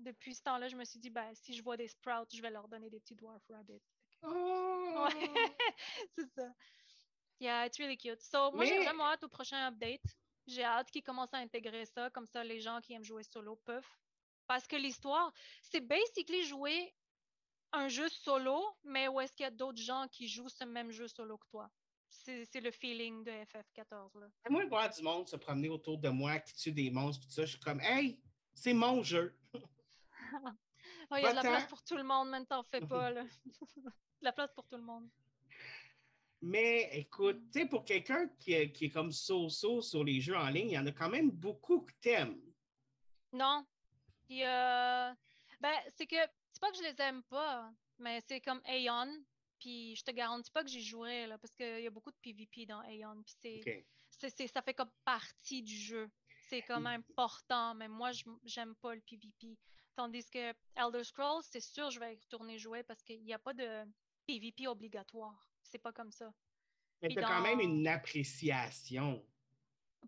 depuis ce temps-là, je me suis dit, ben, si je vois des sprouts, je vais leur donner des petits dwarf rabbits. Oh! Ouais, c'est ça. Yeah, it's really cute. So, moi, j'ai vraiment hâte au prochain update. J'ai hâte qu'ils commencent à intégrer ça. Comme ça, les gens qui aiment jouer solo peuvent. Parce que l'histoire, c'est basically jouer un jeu solo, mais où est-ce qu'il y a d'autres gens qui jouent ce même jeu solo que toi? C'est c'est le feeling de FF14. Là. Moi, voir du monde se promener autour de moi qui tue des monstres, tout ça, je suis comme, hey, c'est mon jeu. Oh, il y a de la place pour tout le monde, même t'en fais pas. Là. de la place pour tout le monde. Mais écoute, tu sais, pour quelqu'un qui, est- qui est comme so-so sur les jeux en ligne, il y en a quand même beaucoup que t'aimes. Non. Puis, euh, ben, c'est que, c'est pas que je les aime pas, mais c'est comme Aeon. Puis, je te garantis pas que j'y jouerai, là, parce qu'il y a beaucoup de PvP dans Aeon. Puis, c'est, ça fait comme partie du jeu. C'est comme Mm. important, mais moi, je- j'aime pas le PvP. Tandis que Elder Scrolls, c'est sûr, je vais y retourner jouer parce qu'il n'y a pas de PvP obligatoire. C'est pas comme ça. Mais Puis t'as quand même dans- une appréciation.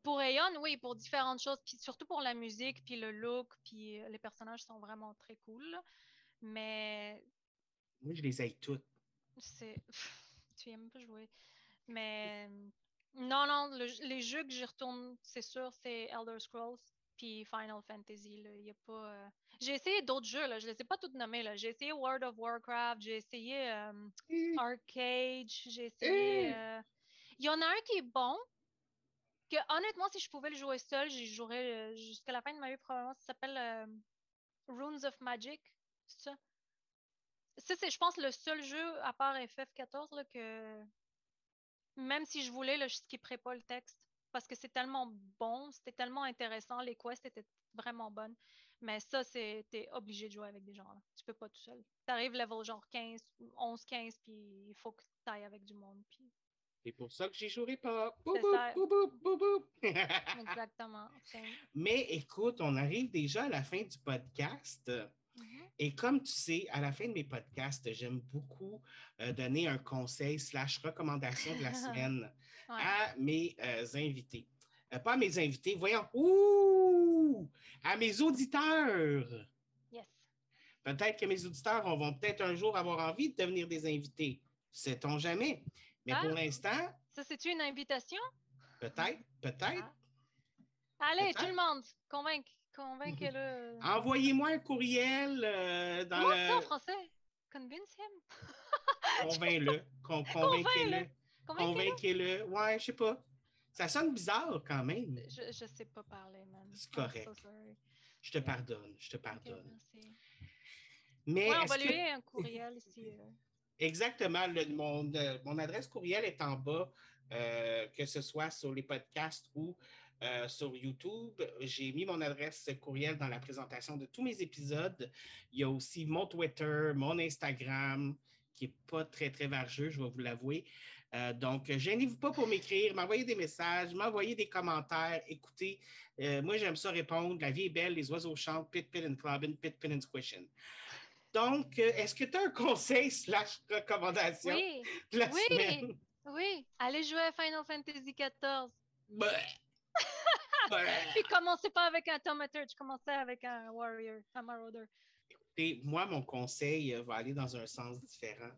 Pour Aeon, oui, pour différentes choses, puis surtout pour la musique, puis le look, puis euh, les personnages sont vraiment très cool. Mais Moi, je les aille toutes. c'est. Tu aimes pas jouer. Mais non, non, le- les jeux que j'y retourne, c'est sûr, c'est Elder Scrolls, puis Final Fantasy. Là. Il y a pas. euh, J'ai essayé d'autres jeux, là. Je les ai pas toutes nommés. J'ai essayé World of Warcraft, j'ai essayé euh, Eh, Arcade, j'ai essayé. Euh, Il y en a un qui est bon, que honnêtement, si je pouvais le jouer seul, j'y jouerais euh, jusqu'à la fin de ma vie probablement. Ça s'appelle euh, Runes of Magic. C'est ça? Ça, c'est, je pense, le seul jeu, à part FF14, là, que même si je voulais, là, je skipperais pas le texte. Parce que c'est tellement bon, c'était tellement intéressant, les quests étaient vraiment bonnes. Mais ça, c'est t'es obligé de jouer avec des gens. Là. Tu peux pas tout seul. T'arrives level genre 15, 11, 15, puis il faut que tu ailles avec du monde. Puis... C'est pour ça que j'y jouerai pas. Boum, boum, boum. Exactement. Mais écoute, on arrive déjà à la fin du podcast. Mhm. Et comme tu sais, à la fin de mes podcasts, j'aime beaucoup euh, donner un conseil slash recommandation de la semaine Ouais. à mes euh, invités. Euh, pas à mes invités, voyons. Ouh! À mes auditeurs. Yes. Peut-être que mes auditeurs on vont peut-être un jour avoir envie de devenir des invités. Sait-on jamais. Mais Ah. pour l'instant, Ça, c'est-tu une invitation? peut-être, peut-être. Ah. Allez, tout le monde, convainc, convainquez-le. Envoyez-moi un courriel euh, dans Comment ça en le. français? Convince him? Convainc-le. Con- Convainquez-le. Convainquez-le? Ouais, je sais pas. Ça sonne bizarre quand même. Je, je sais pas parler, man. C'est correct. so. Je te pardonne. Je te pardonne. merci. Mais Ouais, on va que- lui un courriel ici. euh. Exactement. le- mon, euh, mon adresse courriel est en bas, euh, que ce soit sur les podcasts ou euh, sur YouTube. J'ai mis mon adresse courriel dans la présentation de tous mes épisodes. Il y a aussi mon Twitter, mon Instagram, qui n'est pas très, très vargeux, je vais vous l'avouer. Euh, donc, gênez-vous pas pour m'écrire, m'envoyer des messages, m'envoyer des commentaires. Écoutez, euh, moi, j'aime ça répondre. La vie est belle, les oiseaux chantent, pit, pit and clubbing, pit, pit and squishing. Donc, euh, est-ce que tu as un conseil slash recommandation Oui, de la oui. semaine? oui. Allez jouer à Final Fantasy XIV. Bah. Puis commencez pas avec un Tomater, tu commençais avec un Warrior, un Marauder. Écoutez, moi, mon conseil euh, va aller dans un sens différent.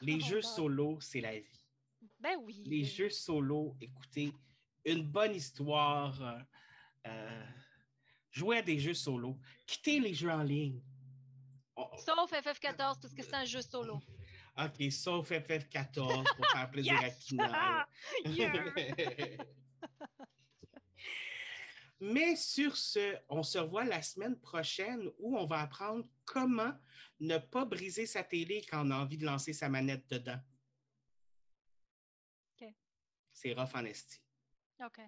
Les Oh jeux solo, c'est la vie. Ben oui. Les ben jeux solo, écoutez, une bonne histoire. euh, euh, jouez à des jeux solo. Quittez les jeux en ligne. Oh, oui. Sauf FF14 parce que c'est un jeu solo. OK, sauf FF14 pour faire plaisir à! Kina. Mais sur ce, on se revoit la semaine prochaine où on va apprendre comment ne pas briser sa télé quand on a envie de lancer sa manette dedans. OK. C'est rough en esti. OK.